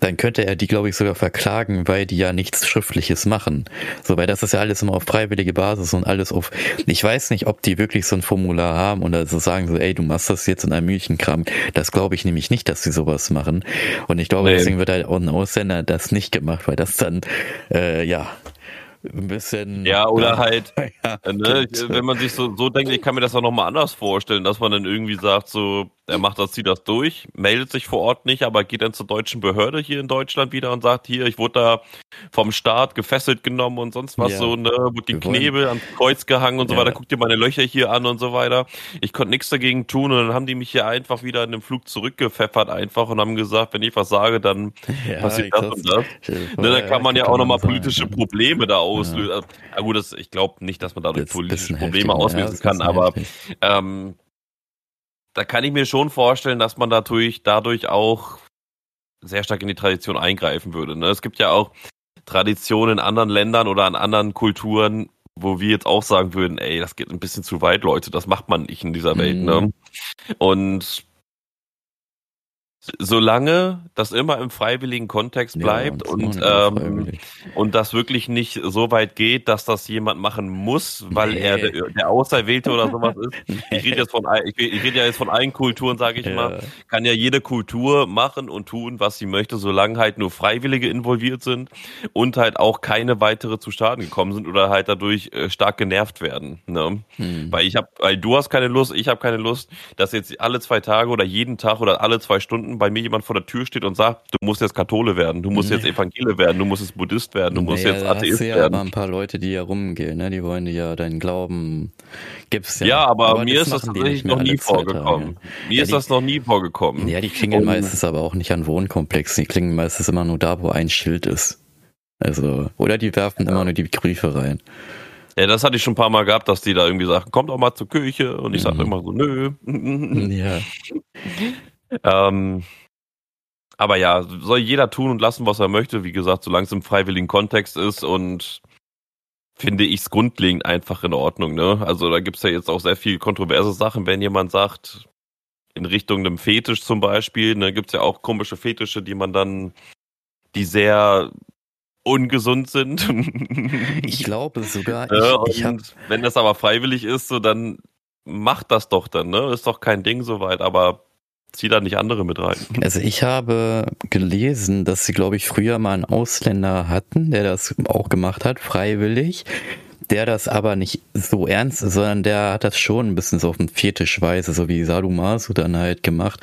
Speaker 2: dann könnte er die, glaube ich, sogar verklagen, weil die ja nichts Schriftliches machen. So, weil das ist ja alles immer auf freiwillige Basis und alles auf, ich weiß nicht, ob die wirklich so ein Formular haben oder so sagen so, ey, du machst das jetzt in einem Mühlchenkram. Das glaube ich nämlich nicht, dass sie sowas machen. Und ich glaube, nee. deswegen wird halt auch ein Ausländer das nicht gemacht, weil das dann, äh, ja, ein bisschen.
Speaker 1: Ja, oder <laughs> ja, halt, ja, ne, wenn man sich so, so denkt, ich kann mir das auch nochmal anders vorstellen, dass man dann irgendwie sagt, so, er macht das, zieht das durch, meldet sich vor Ort nicht, aber geht dann zur deutschen Behörde hier in Deutschland wieder und sagt, hier, ich wurde da vom Staat gefesselt genommen und sonst was ja. so, ne, wurde die Knebel ans Kreuz gehangen und so weiter, guck dir meine Löcher hier an und so weiter. Ich konnte nichts dagegen tun und dann haben die mich hier einfach wieder in den Flug zurückgepfeffert einfach und haben gesagt, wenn ich was sage, dann passiert das und das. Ne, da kann man ja auch nochmal politische Probleme da auslösen. Ja. gut, das, ich glaube nicht, dass man dadurch politische Probleme heftig, auslösen kann, aber ähm, da kann ich mir schon vorstellen, dass man dadurch, dadurch auch sehr stark in die Tradition eingreifen würde. Ne? Es gibt ja auch Traditionen in anderen Ländern oder an anderen Kulturen, wo wir jetzt auch sagen würden, ey, das geht ein bisschen zu weit, Leute, das macht man nicht in dieser Welt. Ne? Mhm. Ne? Und solange das immer im freiwilligen Kontext bleibt ja, und, ähm, und das wirklich nicht so weit geht, dass das jemand machen muss, weil nee. er der, der, Auserwählte oder sowas ist. <laughs> Nee. Ich rede jetzt von ich, ich rede ja jetzt von allen Kulturen, sage ich ja. mal. Kann ja jede Kultur machen und tun, was sie möchte, solange halt nur Freiwillige involviert sind und halt auch keine weitere zu Schaden gekommen sind oder halt dadurch äh, stark genervt werden. Ne? Hm. Weil ich habe, weil du hast keine Lust, ich habe keine Lust, dass jetzt alle zwei Tage oder jeden Tag oder alle zwei Stunden bei mir jemand vor der Tür steht und sagt, du musst jetzt Kathole werden, du musst nee. jetzt Evangele werden, du musst jetzt Buddhist werden, du nee, musst jetzt Atheist
Speaker 2: ja
Speaker 1: werden.
Speaker 2: aber ein paar Leute, die ja rumgehen, ne? die wollen ja deinen Glauben, gibt's ja.
Speaker 1: Ja, aber, aber mir ist das tatsächlich noch nie vorgekommen. Mir ja, ist die, das noch nie vorgekommen.
Speaker 2: Ja, die klingeln und, meistens aber auch nicht an Wohnkomplexen, die klingen meistens immer nur da, wo ein Schild ist. Also, oder die werfen ja. immer nur die Briefe rein.
Speaker 1: Ja, das hatte ich schon ein paar Mal gehabt, dass die da irgendwie sagen, kommt auch mal zur Kirche. Und ich mhm. sage immer so, nö.
Speaker 2: ja. <laughs>
Speaker 1: Ähm, aber ja, soll jeder tun und lassen, was er möchte. Wie gesagt, solange es im freiwilligen Kontext ist und finde ich es grundlegend einfach in Ordnung. Ne? Also da gibt's ja jetzt auch sehr viel kontroverse Sachen, wenn jemand sagt, in Richtung einem Fetisch zum Beispiel, ne, gibt's ja auch komische Fetische, die man dann, die sehr ungesund sind. <laughs>
Speaker 2: ich glaube sogar.
Speaker 1: Ja,
Speaker 2: ich, ich hab,
Speaker 1: wenn das aber freiwillig ist, so dann macht das doch dann, ne? Ist doch kein Ding soweit, aber zieh da nicht andere mit rein.
Speaker 2: Also ich habe gelesen, dass sie, glaube ich, früher mal einen Ausländer hatten, der das auch gemacht hat, freiwillig der das aber nicht so ernst, sondern der hat das schon ein bisschen so auf dem Fetischweise, so wie Sadomaso dann halt gemacht.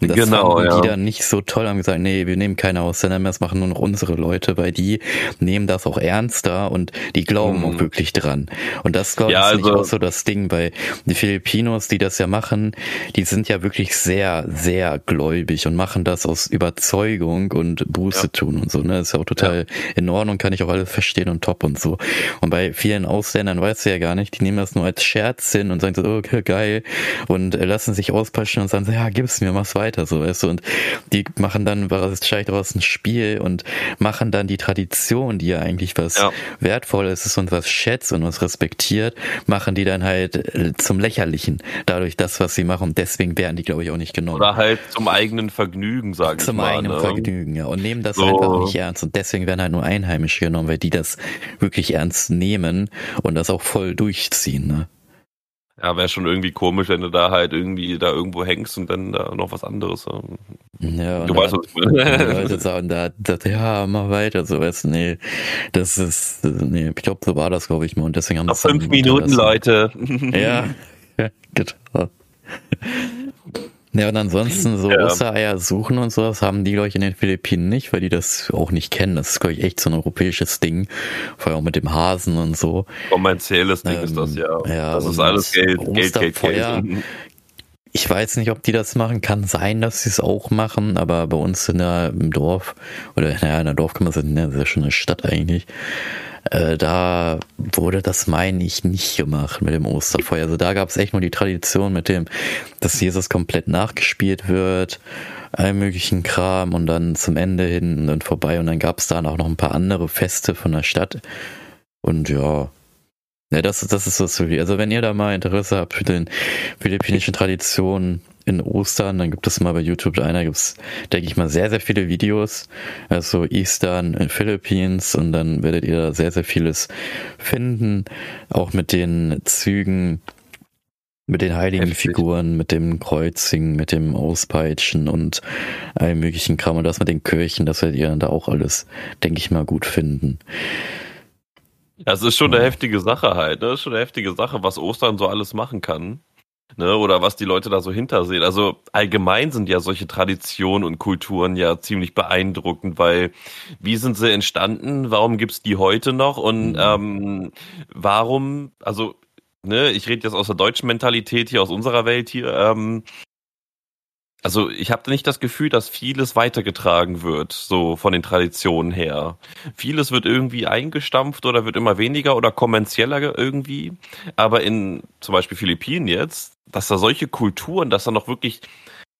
Speaker 2: Und das
Speaker 1: genau,
Speaker 2: fanden
Speaker 1: ja.
Speaker 2: die dann nicht so toll, haben gesagt, nee, wir nehmen keine Ausländer mehr, das machen nur noch unsere Leute, weil die nehmen das auch ernster und die glauben
Speaker 1: Mhm.
Speaker 2: auch wirklich dran. Und das, glaube ich,
Speaker 1: Ja,
Speaker 2: ist nicht
Speaker 1: also-
Speaker 2: auch so das Ding, weil die Filipinos, die das ja machen, die sind ja wirklich sehr, sehr gläubig und machen das aus Überzeugung und Buße
Speaker 1: Ja.
Speaker 2: tun und so. Ne? Das ist ja auch total in Ordnung, kann ich auch alles verstehen und top und so. Und bei vielen Ausländern weißt du ja gar nicht, die nehmen das nur als Scherz hin und sagen so, okay, geil und äh, lassen sich auspeitschen und sagen so, ja, gib's mir, mach's weiter, so, weißt du, und die machen dann wahrscheinlich daraus ein Spiel und machen dann die Tradition, die ja eigentlich was
Speaker 1: Ja.
Speaker 2: Wertvolles ist und was schätzt und was respektiert, machen die dann halt äh, zum Lächerlichen, dadurch das, was sie machen und deswegen werden die, glaube ich, auch nicht genommen.
Speaker 1: Oder halt zum eigenen Vergnügen, sag ich
Speaker 2: Zum
Speaker 1: mal.
Speaker 2: eigenen
Speaker 1: ne?
Speaker 2: Vergnügen, ja. Und nehmen das
Speaker 1: So.
Speaker 2: einfach nicht ernst. Und deswegen werden halt nur Einheimische genommen, weil die das wirklich ernst nehmen und das auch voll durchziehen, ne?
Speaker 1: Ja, wäre schon irgendwie komisch, wenn du da halt irgendwie da irgendwo hängst und dann da noch was anderes.
Speaker 2: Ja, und
Speaker 1: Du weißt, was ich meine.
Speaker 2: Leute sagen da, da, ja, mach weiter, so weißt du, nee, das ist, nee, ich glaube, so war das, glaube ich mal. Und deswegen haben dann
Speaker 1: fünf Minuten. Leute.
Speaker 2: Ja, ja <laughs> genau. Ja, und ansonsten so
Speaker 1: Ja.
Speaker 2: Ostereier suchen und sowas haben die, glaube ich, in den Philippinen nicht, weil die das auch nicht kennen. Das ist, glaube ich, echt so ein europäisches Ding. Vor allem auch mit dem Hasen und so.
Speaker 1: Kommerzielles Ding
Speaker 2: Ähm,
Speaker 1: ist das ja.
Speaker 2: ja,
Speaker 1: das ist alles Geld, Geld, Geld. Geld.
Speaker 2: Ich weiß nicht, ob die das machen. Kann sein, dass sie es auch machen, aber bei uns in der, im Dorf, oder naja, in der Dorf kann man sagen, ne, das ist ja schon eine Stadt eigentlich. Äh, da wurde das, meine ich, nicht gemacht mit dem Osterfeuer. Also da gab es echt nur die Tradition mit dem, dass Jesus komplett nachgespielt wird, allen möglichen Kram und dann zum Ende hin und dann vorbei. Und dann gab es da auch noch ein paar andere Feste von der Stadt. Und ja, ja, das, das ist die. Also wenn ihr da mal Interesse habt für den philippinischen Traditionen in Ostern, dann gibt es mal bei YouTube einer, gibt es, denke ich mal, sehr, sehr viele Videos. Also Eastern in Philippines und dann werdet ihr da sehr, sehr vieles finden. Auch mit den Zügen, mit den heiligen
Speaker 1: Heftig.
Speaker 2: Figuren, mit dem Kreuzigen, mit dem Auspeitschen und allem möglichen Kram. Und das mit den Kirchen, das werdet ihr dann da auch alles, denke ich mal, gut finden.
Speaker 1: Das ist schon eine heftige Sache halt, ne? Das ist schon eine heftige Sache, was Ostern so alles machen kann. Ne? Oder was die Leute da so hintersehen. Also allgemein sind ja solche Traditionen und Kulturen ja ziemlich beeindruckend, weil wie sind sie entstanden? Warum gibt's die heute noch? Und
Speaker 2: Mhm.
Speaker 1: ähm, warum, also, ne, ich rede jetzt aus der deutschen Mentalität hier, aus unserer Welt hier, ähm, also ich habe nicht das Gefühl, dass vieles weitergetragen wird, so von den Traditionen her. Vieles wird irgendwie eingestampft oder wird immer weniger oder kommerzieller irgendwie. Aber in zum Beispiel Philippinen jetzt, dass da solche Kulturen, dass da noch wirklich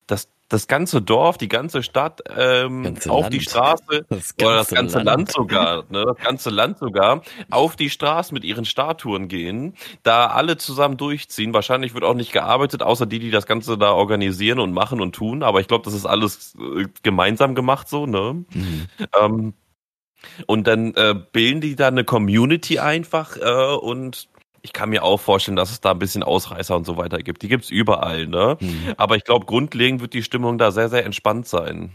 Speaker 1: das, das ganze Dorf, die ganze Stadt ähm,
Speaker 2: Ganze
Speaker 1: auf
Speaker 2: Land.
Speaker 1: die Straße
Speaker 2: Das
Speaker 1: oder das ganze Land. sogar, ne, das ganze Land sogar, auf die Straße mit ihren Statuen gehen, da alle zusammen durchziehen. Wahrscheinlich wird auch nicht gearbeitet, außer die, die das Ganze da organisieren und machen und tun. Aber ich glaube, das ist alles äh, gemeinsam gemacht so, ne?
Speaker 2: Mhm.
Speaker 1: Ähm, und dann äh, bilden die da eine Community einfach äh, und ich kann mir auch vorstellen, dass es da ein bisschen Ausreißer und so weiter gibt. Die gibt's überall, ne?
Speaker 2: Mhm.
Speaker 1: Aber ich glaube, grundlegend wird die Stimmung da sehr, sehr entspannt sein.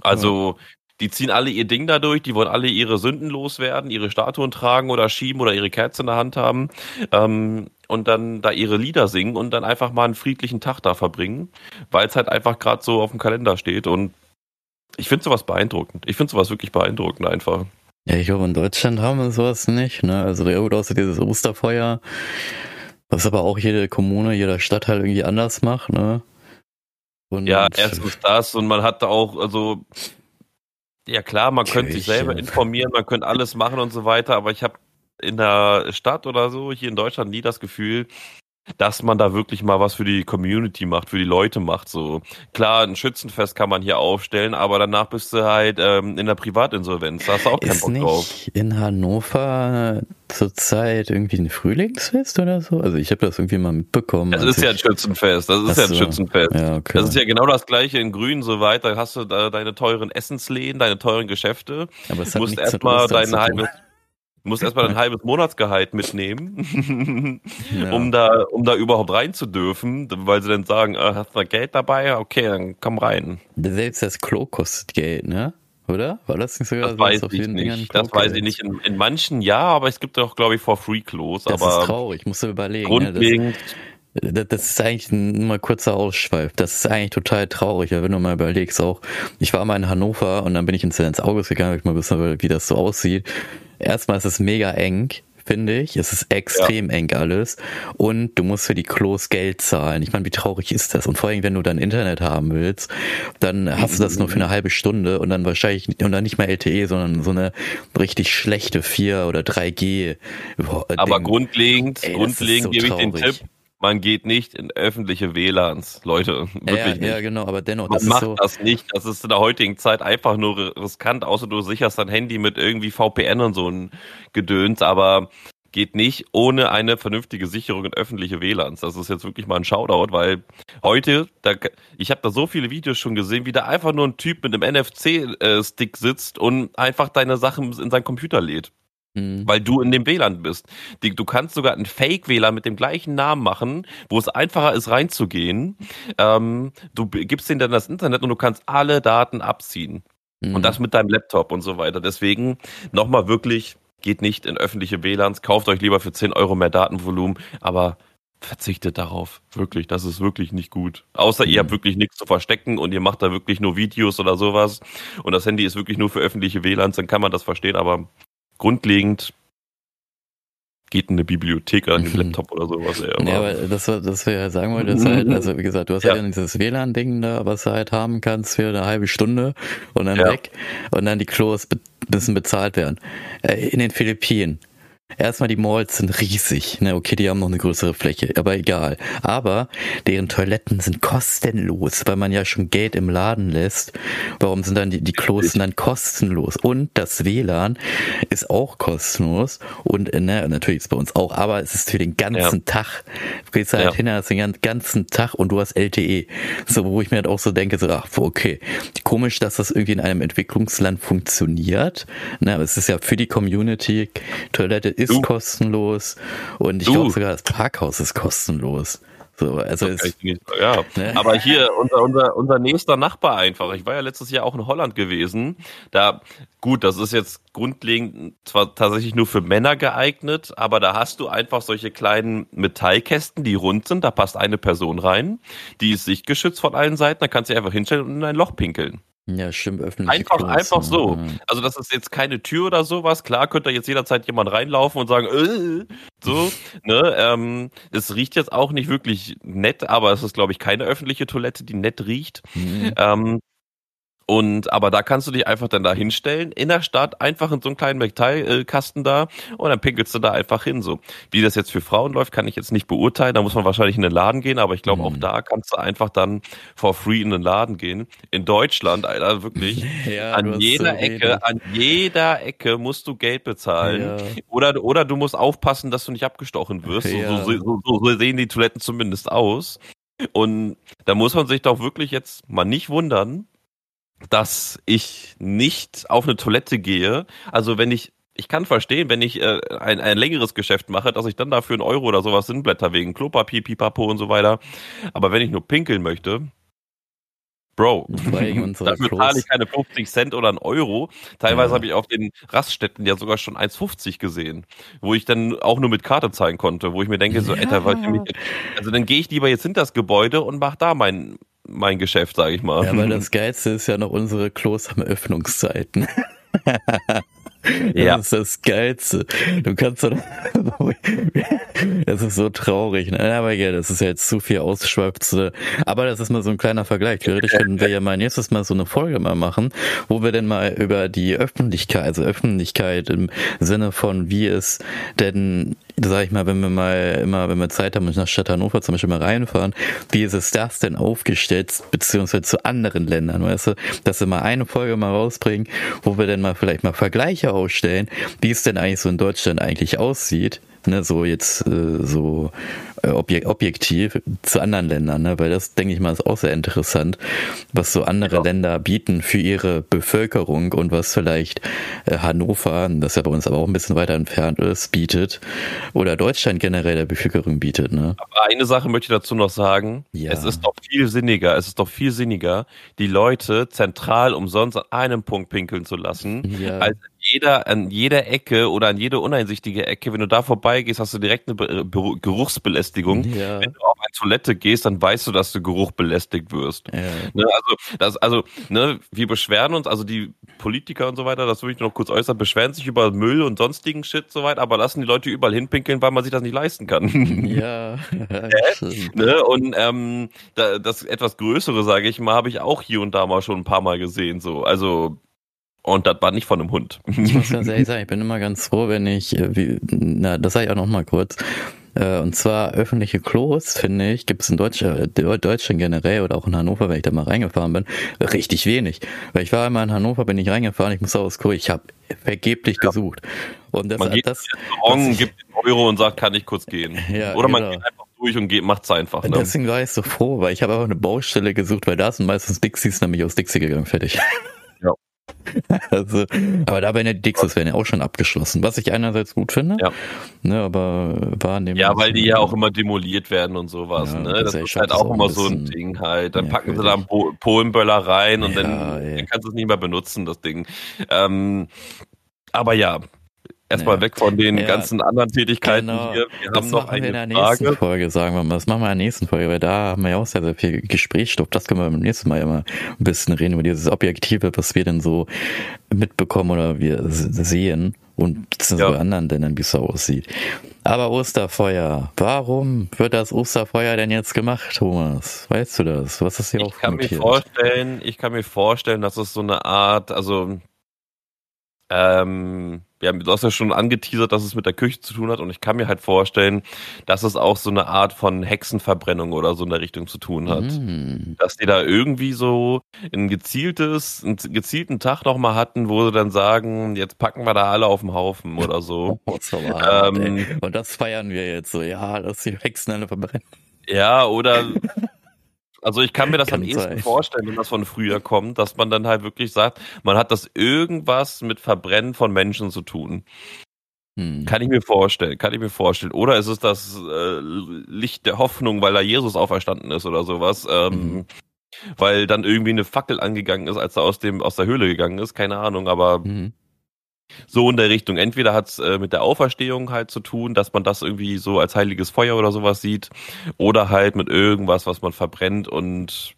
Speaker 1: Also, die ziehen alle ihr Ding da durch, die wollen alle ihre Sünden loswerden, ihre Statuen tragen oder schieben oder ihre Kerze in der Hand haben ähm, und dann da ihre Lieder singen und dann einfach mal einen friedlichen Tag da verbringen, weil es halt einfach gerade so auf dem Kalender steht und ich finde sowas beeindruckend. Ich finde sowas wirklich beeindruckend einfach.
Speaker 2: Ja, ich glaube, in Deutschland haben wir sowas nicht, ne? Also der gut außer dieses Osterfeuer, was aber auch jede Kommune, jeder Stadtteil irgendwie anders macht, ne? Und
Speaker 1: Ja, erstens das und man hat da auch, also, ja klar, man könnte sich selber informieren, man könnte alles machen und so weiter, aber ich habe in der Stadt oder so, hier in Deutschland, nie das Gefühl, dass man da wirklich mal was für die Community macht, für die Leute macht. So klar, ein Schützenfest kann man hier aufstellen, aber danach bist du halt ähm, in der Privatinsolvenz. Da hast du auch keinen
Speaker 2: Ist
Speaker 1: Bock
Speaker 2: nicht
Speaker 1: drauf.
Speaker 2: in Hannover zurzeit irgendwie ein Frühlingsfest oder so? Also ich habe das irgendwie mal mitbekommen.
Speaker 1: Es
Speaker 2: als
Speaker 1: ist ja ein Schützenfest. Das ist
Speaker 2: Ach
Speaker 1: ja ein
Speaker 2: so.
Speaker 1: Schützenfest.
Speaker 2: Ja, okay.
Speaker 1: Das ist ja genau das gleiche in Grün so weiter. Hast du da deine teuren Essensläden, deine teuren Geschäfte.
Speaker 2: aber es
Speaker 1: Du
Speaker 2: hat
Speaker 1: musst erstmal dein
Speaker 2: zu
Speaker 1: du musst erstmal dein <laughs> halbes Monatsgehalt mitnehmen, <laughs>
Speaker 2: Ja.
Speaker 1: um da, um da überhaupt rein zu dürfen, weil sie dann sagen, äh, hast du Geld dabei? Okay, dann komm rein.
Speaker 2: Selbst das Klo kostet Geld, ne? Oder? War das nicht sogar
Speaker 1: Das
Speaker 2: so,
Speaker 1: weiß ich nicht. Das weiß ich nicht. In, in manchen ja, aber es gibt auch, glaube ich, for free Klos.
Speaker 2: Das ist
Speaker 1: aber
Speaker 2: traurig, musst du überlegen. Ne?
Speaker 1: Grundlegend,
Speaker 2: das, das ist eigentlich ein mal kurzer Ausschweif. Das ist eigentlich total traurig, ja, wenn du mal überlegst auch. Ich war mal in Hannover und dann bin ich ins, ins August gegangen, ich mal wissen, wie das so aussieht. Erstmal ist es mega eng, finde ich. Es ist extrem eng alles. Und du musst für die Klos Geld zahlen. Ich meine, wie traurig ist das? Und vor allem, wenn du dann Internet haben willst, dann hast du das nur für eine halbe Stunde und dann wahrscheinlich, und dann nicht mehr LTE, sondern so eine richtig schlechte 4 oder 3G.
Speaker 1: aber
Speaker 2: Ding.
Speaker 1: grundlegend,
Speaker 2: Ey,
Speaker 1: grundlegend
Speaker 2: so
Speaker 1: gebe ich den. Tipp, man geht nicht in öffentliche WLANs, Leute.
Speaker 2: Ja,
Speaker 1: Wirklich
Speaker 2: ja, ja,
Speaker 1: nicht.
Speaker 2: genau, aber dennoch,
Speaker 1: Man
Speaker 2: das ist
Speaker 1: macht
Speaker 2: so.
Speaker 1: das nicht. Das ist in der heutigen Zeit einfach nur riskant, außer du sicherst dein Handy mit irgendwie VPN und so ein Gedöns, aber geht nicht ohne eine vernünftige Sicherung in öffentliche WLANs. Das ist jetzt wirklich mal ein Shoutout, weil heute, da, ich habe da so viele Videos schon gesehen, wie da einfach nur ein Typ mit einem NFC-Stick sitzt und einfach deine Sachen in seinen Computer lädt
Speaker 2: Mhm.
Speaker 1: weil du in dem WLAN bist. Die, du kannst sogar ein Fake-WLAN mit dem gleichen Namen machen, wo es einfacher ist reinzugehen. Ähm, du gibst denen dann das Internet und du kannst alle Daten abziehen.
Speaker 2: Mhm.
Speaker 1: Und das mit deinem Laptop und so weiter. Deswegen nochmal wirklich, geht nicht in öffentliche WLANs, kauft euch lieber für 10 Euro mehr Datenvolumen, aber verzichtet darauf. Wirklich, das ist wirklich nicht gut. Außer ihr
Speaker 2: Mhm.
Speaker 1: habt wirklich nichts zu verstecken und ihr macht da wirklich nur Videos oder sowas und das Handy ist wirklich nur für öffentliche WLANs, dann kann man das verstehen, aber grundlegend geht in eine Bibliothek in den
Speaker 2: Mhm.
Speaker 1: Laptop oder sowas. Ey,
Speaker 2: Ja, aber das, das wir ja sagen wollte, ist halt, also wie gesagt, du hast
Speaker 1: Ja.
Speaker 2: halt dieses WLAN-Ding da, was du halt haben kannst für eine halbe Stunde und dann
Speaker 1: Ja.
Speaker 2: weg und dann die Klos müssen bezahlt werden. Äh, In den Philippinen. Erstmal die Malls sind riesig, ne, okay, die haben noch eine größere Fläche, aber egal. Aber deren Toiletten sind kostenlos, weil man ja schon Geld im Laden lässt. Warum sind dann die, die Klos dann kostenlos? Und das WLAN ist auch kostenlos und äh, ne, natürlich ist es bei uns auch, aber es ist für den ganzen Tag. Du gehst halt
Speaker 1: Ja.
Speaker 2: hin, hast den gan- ganzen Tag und du hast LTE. So, wo ich mir halt auch so denke, so, ach, okay. Komisch, dass das irgendwie in einem Entwicklungsland funktioniert. Ne, aber es ist ja für die Community. Toilette ist
Speaker 1: Du.
Speaker 2: kostenlos und ich glaube sogar das Parkhaus ist kostenlos. So, also
Speaker 1: ich nicht- Ja,
Speaker 2: Ne?
Speaker 1: aber hier unser, unser, unser nächster Nachbar einfach. Ich war ja letztes Jahr auch in Holland gewesen. Da, gut, das ist jetzt grundlegend zwar tatsächlich nur für Männer geeignet, aber da hast du einfach solche kleinen Metallkästen, die rund sind. Da passt eine Person rein. Die ist sichtgeschützt von allen Seiten. Da kannst du einfach hinstellen und in ein Loch pinkeln.
Speaker 2: Ja, stimmt, öffentliche
Speaker 1: Einfach, einfach so. Also das ist jetzt keine Tür oder sowas. Klar könnte jetzt jederzeit jemand reinlaufen und sagen, äh, so, <laughs> ne, ähm, es riecht jetzt auch nicht wirklich nett, aber es ist, glaube ich, keine öffentliche Toilette, die nett riecht.
Speaker 2: Mhm.
Speaker 1: Ähm, und aber da kannst du dich einfach dann da hinstellen, in der Stadt, einfach in so einen kleinen Metallkasten da und dann pinkelst du da einfach hin. So. Wie das jetzt für Frauen läuft, kann ich jetzt nicht beurteilen. Da muss man wahrscheinlich in den Laden gehen, aber ich glaube, auch
Speaker 2: Mhm.
Speaker 1: da kannst du einfach dann for free in den Laden gehen. In Deutschland, Alter, wirklich. <laughs>
Speaker 2: Ja,
Speaker 1: An jeder
Speaker 2: so
Speaker 1: Ecke, an jeder Ecke musst du Geld bezahlen.
Speaker 2: Ja.
Speaker 1: Oder, oder du musst aufpassen, dass du nicht abgestochen wirst.
Speaker 2: Ja.
Speaker 1: So, so, so sehen die Toiletten zumindest aus. Und da muss man sich doch wirklich jetzt mal nicht wundern, dass ich nicht auf eine Toilette gehe. Also wenn ich, ich kann verstehen, wenn ich äh, ein, ein längeres Geschäft mache, dass ich dann dafür einen Euro oder sowas hinblätter wegen Klopapier, Pipapo und so weiter. Aber wenn ich nur pinkeln möchte, Bro, <laughs> dafür zahle ich keine 50 Cent oder einen Euro. Teilweise
Speaker 2: Ja.
Speaker 1: habe ich auf den Raststätten ja sogar schon 1,50 gesehen, wo ich dann auch nur mit Karte zahlen konnte, wo ich mir denke, so,
Speaker 2: Ja.
Speaker 1: Alter, also dann gehe ich lieber jetzt hinter das Gebäude und mach da mein, mein Geschäft, sage ich mal.
Speaker 2: Ja, weil <laughs> das Geilste ist ja noch unsere Klos haben Öffnungszeiten. <laughs> Das
Speaker 1: Ja.
Speaker 2: ist das Geilste. Du kannst dann, <laughs> Das ist so traurig. Ne? Aber ja, das ist ja jetzt zu viel ausschweift. Aber das ist mal so ein kleiner Vergleich. Theoretisch könnten wir ja mal nächstes Mal so eine Folge mal machen, wo wir denn mal über die Öffentlichkeit, also Öffentlichkeit im Sinne von, wie es denn sag ich mal, wenn wir mal immer, wenn wir Zeit haben und nach Stadt Hannover zum Beispiel mal reinfahren, wie ist es das denn aufgestellt, beziehungsweise zu anderen Ländern, weißt du, dass wir mal eine Folge mal rausbringen, wo wir dann mal vielleicht mal Vergleiche ausstellen, wie es denn eigentlich so in Deutschland eigentlich aussieht, ne, so jetzt äh, so äh, objektiv zu anderen Ländern, ne? weil das, denke ich mal, ist auch sehr interessant, was so andere ja. Länder bieten für ihre Bevölkerung und was vielleicht äh, Hannover, das ja bei uns aber auch ein bisschen weiter entfernt ist, bietet oder Deutschland generell der Bevölkerung bietet. Ne?
Speaker 1: Aber eine Sache möchte ich dazu noch sagen, ja. es ist doch viel sinniger, es ist doch viel sinniger, die Leute zentral umsonst an einem Punkt pinkeln zu lassen, ja. als jeder, an jeder Ecke oder an jede uneinsichtige Ecke, wenn du da vorbeigehst, hast du direkt eine Be Be Geruchsbelästigung. Ja. Wenn du auf eine Toilette gehst, dann weißt du, dass du Geruch belästigt wirst. Ja. Ne, also, das, also, ne, wir beschweren uns, also die Politiker und so weiter, das will ich noch kurz äußern, beschweren sich über Müll und sonstigen Shit so weit, aber lassen die Leute überall hinpinkeln, weil man sich das nicht leisten kann.
Speaker 2: Ja. <laughs>
Speaker 1: ne? Und ähm, da, das etwas Größere, sage ich mal, habe ich auch hier und da mal schon ein paar Mal gesehen. So, also und das war nicht von einem Hund.
Speaker 2: Ich muss <laughs> ganz ehrlich sagen, ich bin immer ganz froh, wenn ich, äh, wie, na, das sage ich auch noch mal kurz. Äh, und zwar öffentliche Klos, finde ich, gibt es in Deutschland, äh, Deutschland generell oder auch in Hannover, wenn ich da mal reingefahren bin, richtig wenig. Weil ich war einmal in Hannover, bin ich reingefahren, ich muss aufs Klo, ich habe vergeblich ja. gesucht.
Speaker 1: Und das, man geht das, das gibt den Euro und sagt, kann ich kurz gehen. <laughs> Ja, Oder man genau. geht einfach durch und geht, macht's einfach. Ne?
Speaker 2: Deswegen war ich so froh, weil ich habe einfach eine Baustelle gesucht, weil da sind meistens Dixies nämlich aus Dixie gegangen, fertig. Ja. <laughs> Also, aber da wären ja die Dixos wären ja auch schon abgeschlossen, was ich einerseits gut finde. Ja. Ne, aber war
Speaker 1: Ja, weil die ja auch immer demoliert werden und sowas. Ja, ne? Das ist halt auch immer so ein Ding halt. Dann packen sie da einen Polenböller rein und ja, dann, dann, kannst du es nicht mehr benutzen, das Ding. Ähm, aber ja, Erstmal ja. weg von den ja. ganzen anderen Tätigkeiten genau. hier. Wir das haben noch eine wir in der
Speaker 2: nächsten Frage. Folge, sagen wir mal. Das machen wir in der nächsten Folge, weil da haben wir ja auch sehr, sehr viel Gesprächsstoff. Das können wir beim nächsten Mal immer ein bisschen reden über dieses Objektive, was wir denn so mitbekommen oder wir sehen und ja. bei anderen Ländern, wie es so aussieht. Aber Osterfeuer, warum wird das Osterfeuer denn jetzt gemacht, Thomas? Weißt du das? Was ist hier
Speaker 1: ich kann mir vorstellen, Ich kann mir vorstellen, dass es so eine Art, also ähm, ja, du hast ja schon angeteasert, dass es mit der Küche zu tun hat und ich kann mir halt vorstellen, dass es auch so eine Art von Hexenverbrennung oder so in der Richtung zu tun hat. Mm. Dass die da irgendwie so ein gezieltes, einen gezielten Tag nochmal hatten, wo sie dann sagen, jetzt packen wir da alle auf den Haufen oder so. <laughs>
Speaker 2: Oh, ähm, und das feiern wir jetzt so, ja, dass die Hexen alle verbrennen.
Speaker 1: Ja, oder <laughs> Also ich kann mir das kann am ehesten sein. vorstellen, wenn das von früher kommt, dass man dann halt wirklich sagt, man hat das irgendwas mit Verbrennen von Menschen zu tun. Hm. Kann ich mir vorstellen, kann ich mir vorstellen. Oder ist es das äh, Licht der Hoffnung, weil da Jesus auferstanden ist oder sowas? Ähm, mhm. Weil dann irgendwie eine Fackel angegangen ist, als er aus dem aus der Höhle gegangen ist, keine Ahnung, aber mhm. So in der Richtung. Entweder hat es äh, mit der Auferstehung halt zu tun, dass man das irgendwie so als heiliges Feuer oder sowas sieht, oder halt mit irgendwas, was man verbrennt und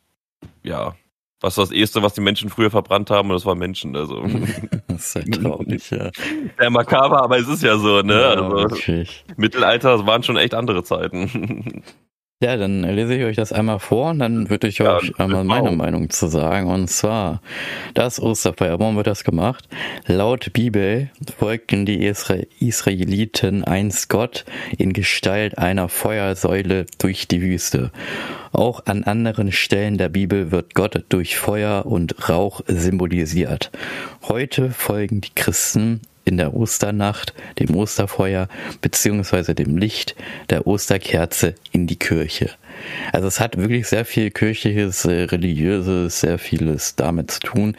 Speaker 1: ja, was das erste, was die Menschen früher verbrannt haben, und das war Menschen. Also. <laughs>
Speaker 2: das ist ja <laughs> traurig, ja.
Speaker 1: Sehr makaber, aber es ist ja so, ne? Ja, also, wirklich. Mittelalter, das waren schon echt andere Zeiten. <laughs>
Speaker 2: Ja, dann lese ich euch das einmal vor und dann würde ich ja, euch einmal meine auch. Meinung zu sagen. Und zwar, das Osterfeuer, warum wird das gemacht? Laut Bibel folgten die Isra Israeliten einst Gott in Gestalt einer Feuersäule durch die Wüste. Auch an anderen Stellen der Bibel wird Gott durch Feuer und Rauch symbolisiert. Heute folgen die Christen in der Osternacht, dem Osterfeuer beziehungsweise dem Licht der Osterkerze in die Kirche. Also es hat wirklich sehr viel kirchliches, äh, religiöses, sehr vieles damit zu tun.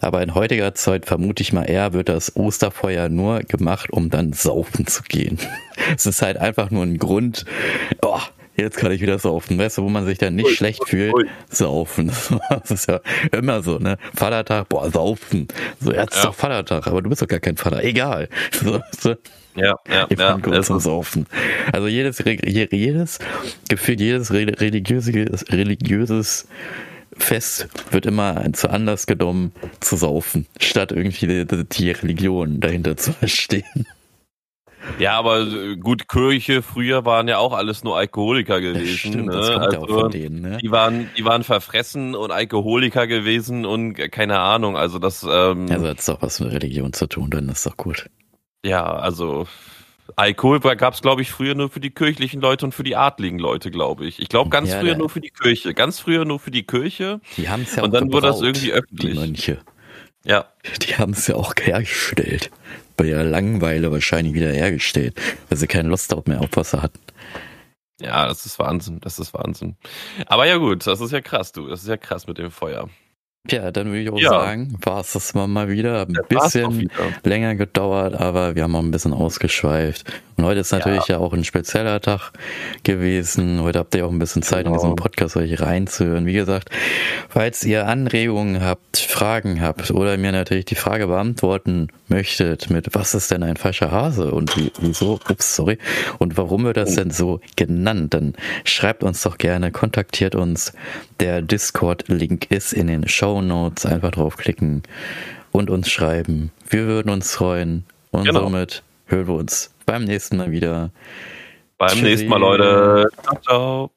Speaker 2: Aber in heutiger Zeit vermute ich mal eher, wird das Osterfeuer nur gemacht, um dann saufen zu gehen. <laughs> es ist halt einfach nur ein Grund, oh, jetzt kann ich wieder saufen. Weißt du, wo man sich dann nicht ui, schlecht ui, fühlt? Ui. Saufen. <laughs> Das ist ja immer so, ne? Vatertag, boah, saufen. So, jetzt ja. ist doch Vatertag, aber du bist doch gar kein Vater. Egal. <laughs> So, so.
Speaker 1: Ja, ja, ich ja.
Speaker 2: Kurz zum Saufen. Also jedes, jedes, gefühlt jedes religiöses, religiöses Fest wird immer zu Anlass genommen zu saufen, statt irgendwie die, die Religion dahinter zu verstehen.
Speaker 1: Ja, aber äh, gut, Kirche früher waren ja auch alles nur Alkoholiker gewesen. Stimmt,
Speaker 2: ne? das kommt also, ja auch von denen, ne?
Speaker 1: Die waren, die waren verfressen und Alkoholiker gewesen und keine Ahnung. Also das. Ähm,
Speaker 2: also hat es doch was mit Religion zu tun, dann ist doch gut.
Speaker 1: Ja, also Alkohol gab es, glaube ich, früher nur für die kirchlichen Leute und für die adligen Leute, glaube ich. Ich glaube, ganz ja, früher nur für die Kirche. Ganz früher nur für die Kirche.
Speaker 2: Die haben es ja
Speaker 1: Und dann wurde das irgendwie öffentlich.
Speaker 2: Die Mönche.
Speaker 1: Ja.
Speaker 2: Die haben es ja auch hergestellt. Bei ihrer Langeweile wahrscheinlich wieder hergestellt, weil sie keine Lust auf mehr Abwasser hatten.
Speaker 1: Ja, das ist Wahnsinn. Das ist Wahnsinn. Aber ja gut, das ist ja krass, du. Das ist ja krass mit dem Feuer.
Speaker 2: Ja, dann würde ich auch ja. sagen, war es das mal wieder. Ein bisschen wieder. länger gedauert, aber wir haben auch ein bisschen ausgeschweift. Und heute ist natürlich ja, ja auch ein spezieller Tag gewesen. Heute habt ihr auch ein bisschen Zeit, genau. in diesen Podcast euch reinzuhören. Wie gesagt, falls ihr Anregungen habt, Fragen habt oder mir natürlich die Frage beantworten möchtet mit was ist denn ein falscher Hase und wieso, ups, sorry, und warum wird das oh. denn so genannt, dann schreibt uns doch gerne, kontaktiert uns. Der Discord-Link ist in den Show Show Notes einfach draufklicken und uns schreiben. Wir würden uns freuen. Und genau. somit hören wir uns beim nächsten Mal wieder.
Speaker 1: Beim Tschüssi. nächsten Mal, Leute. Ciao, ciao.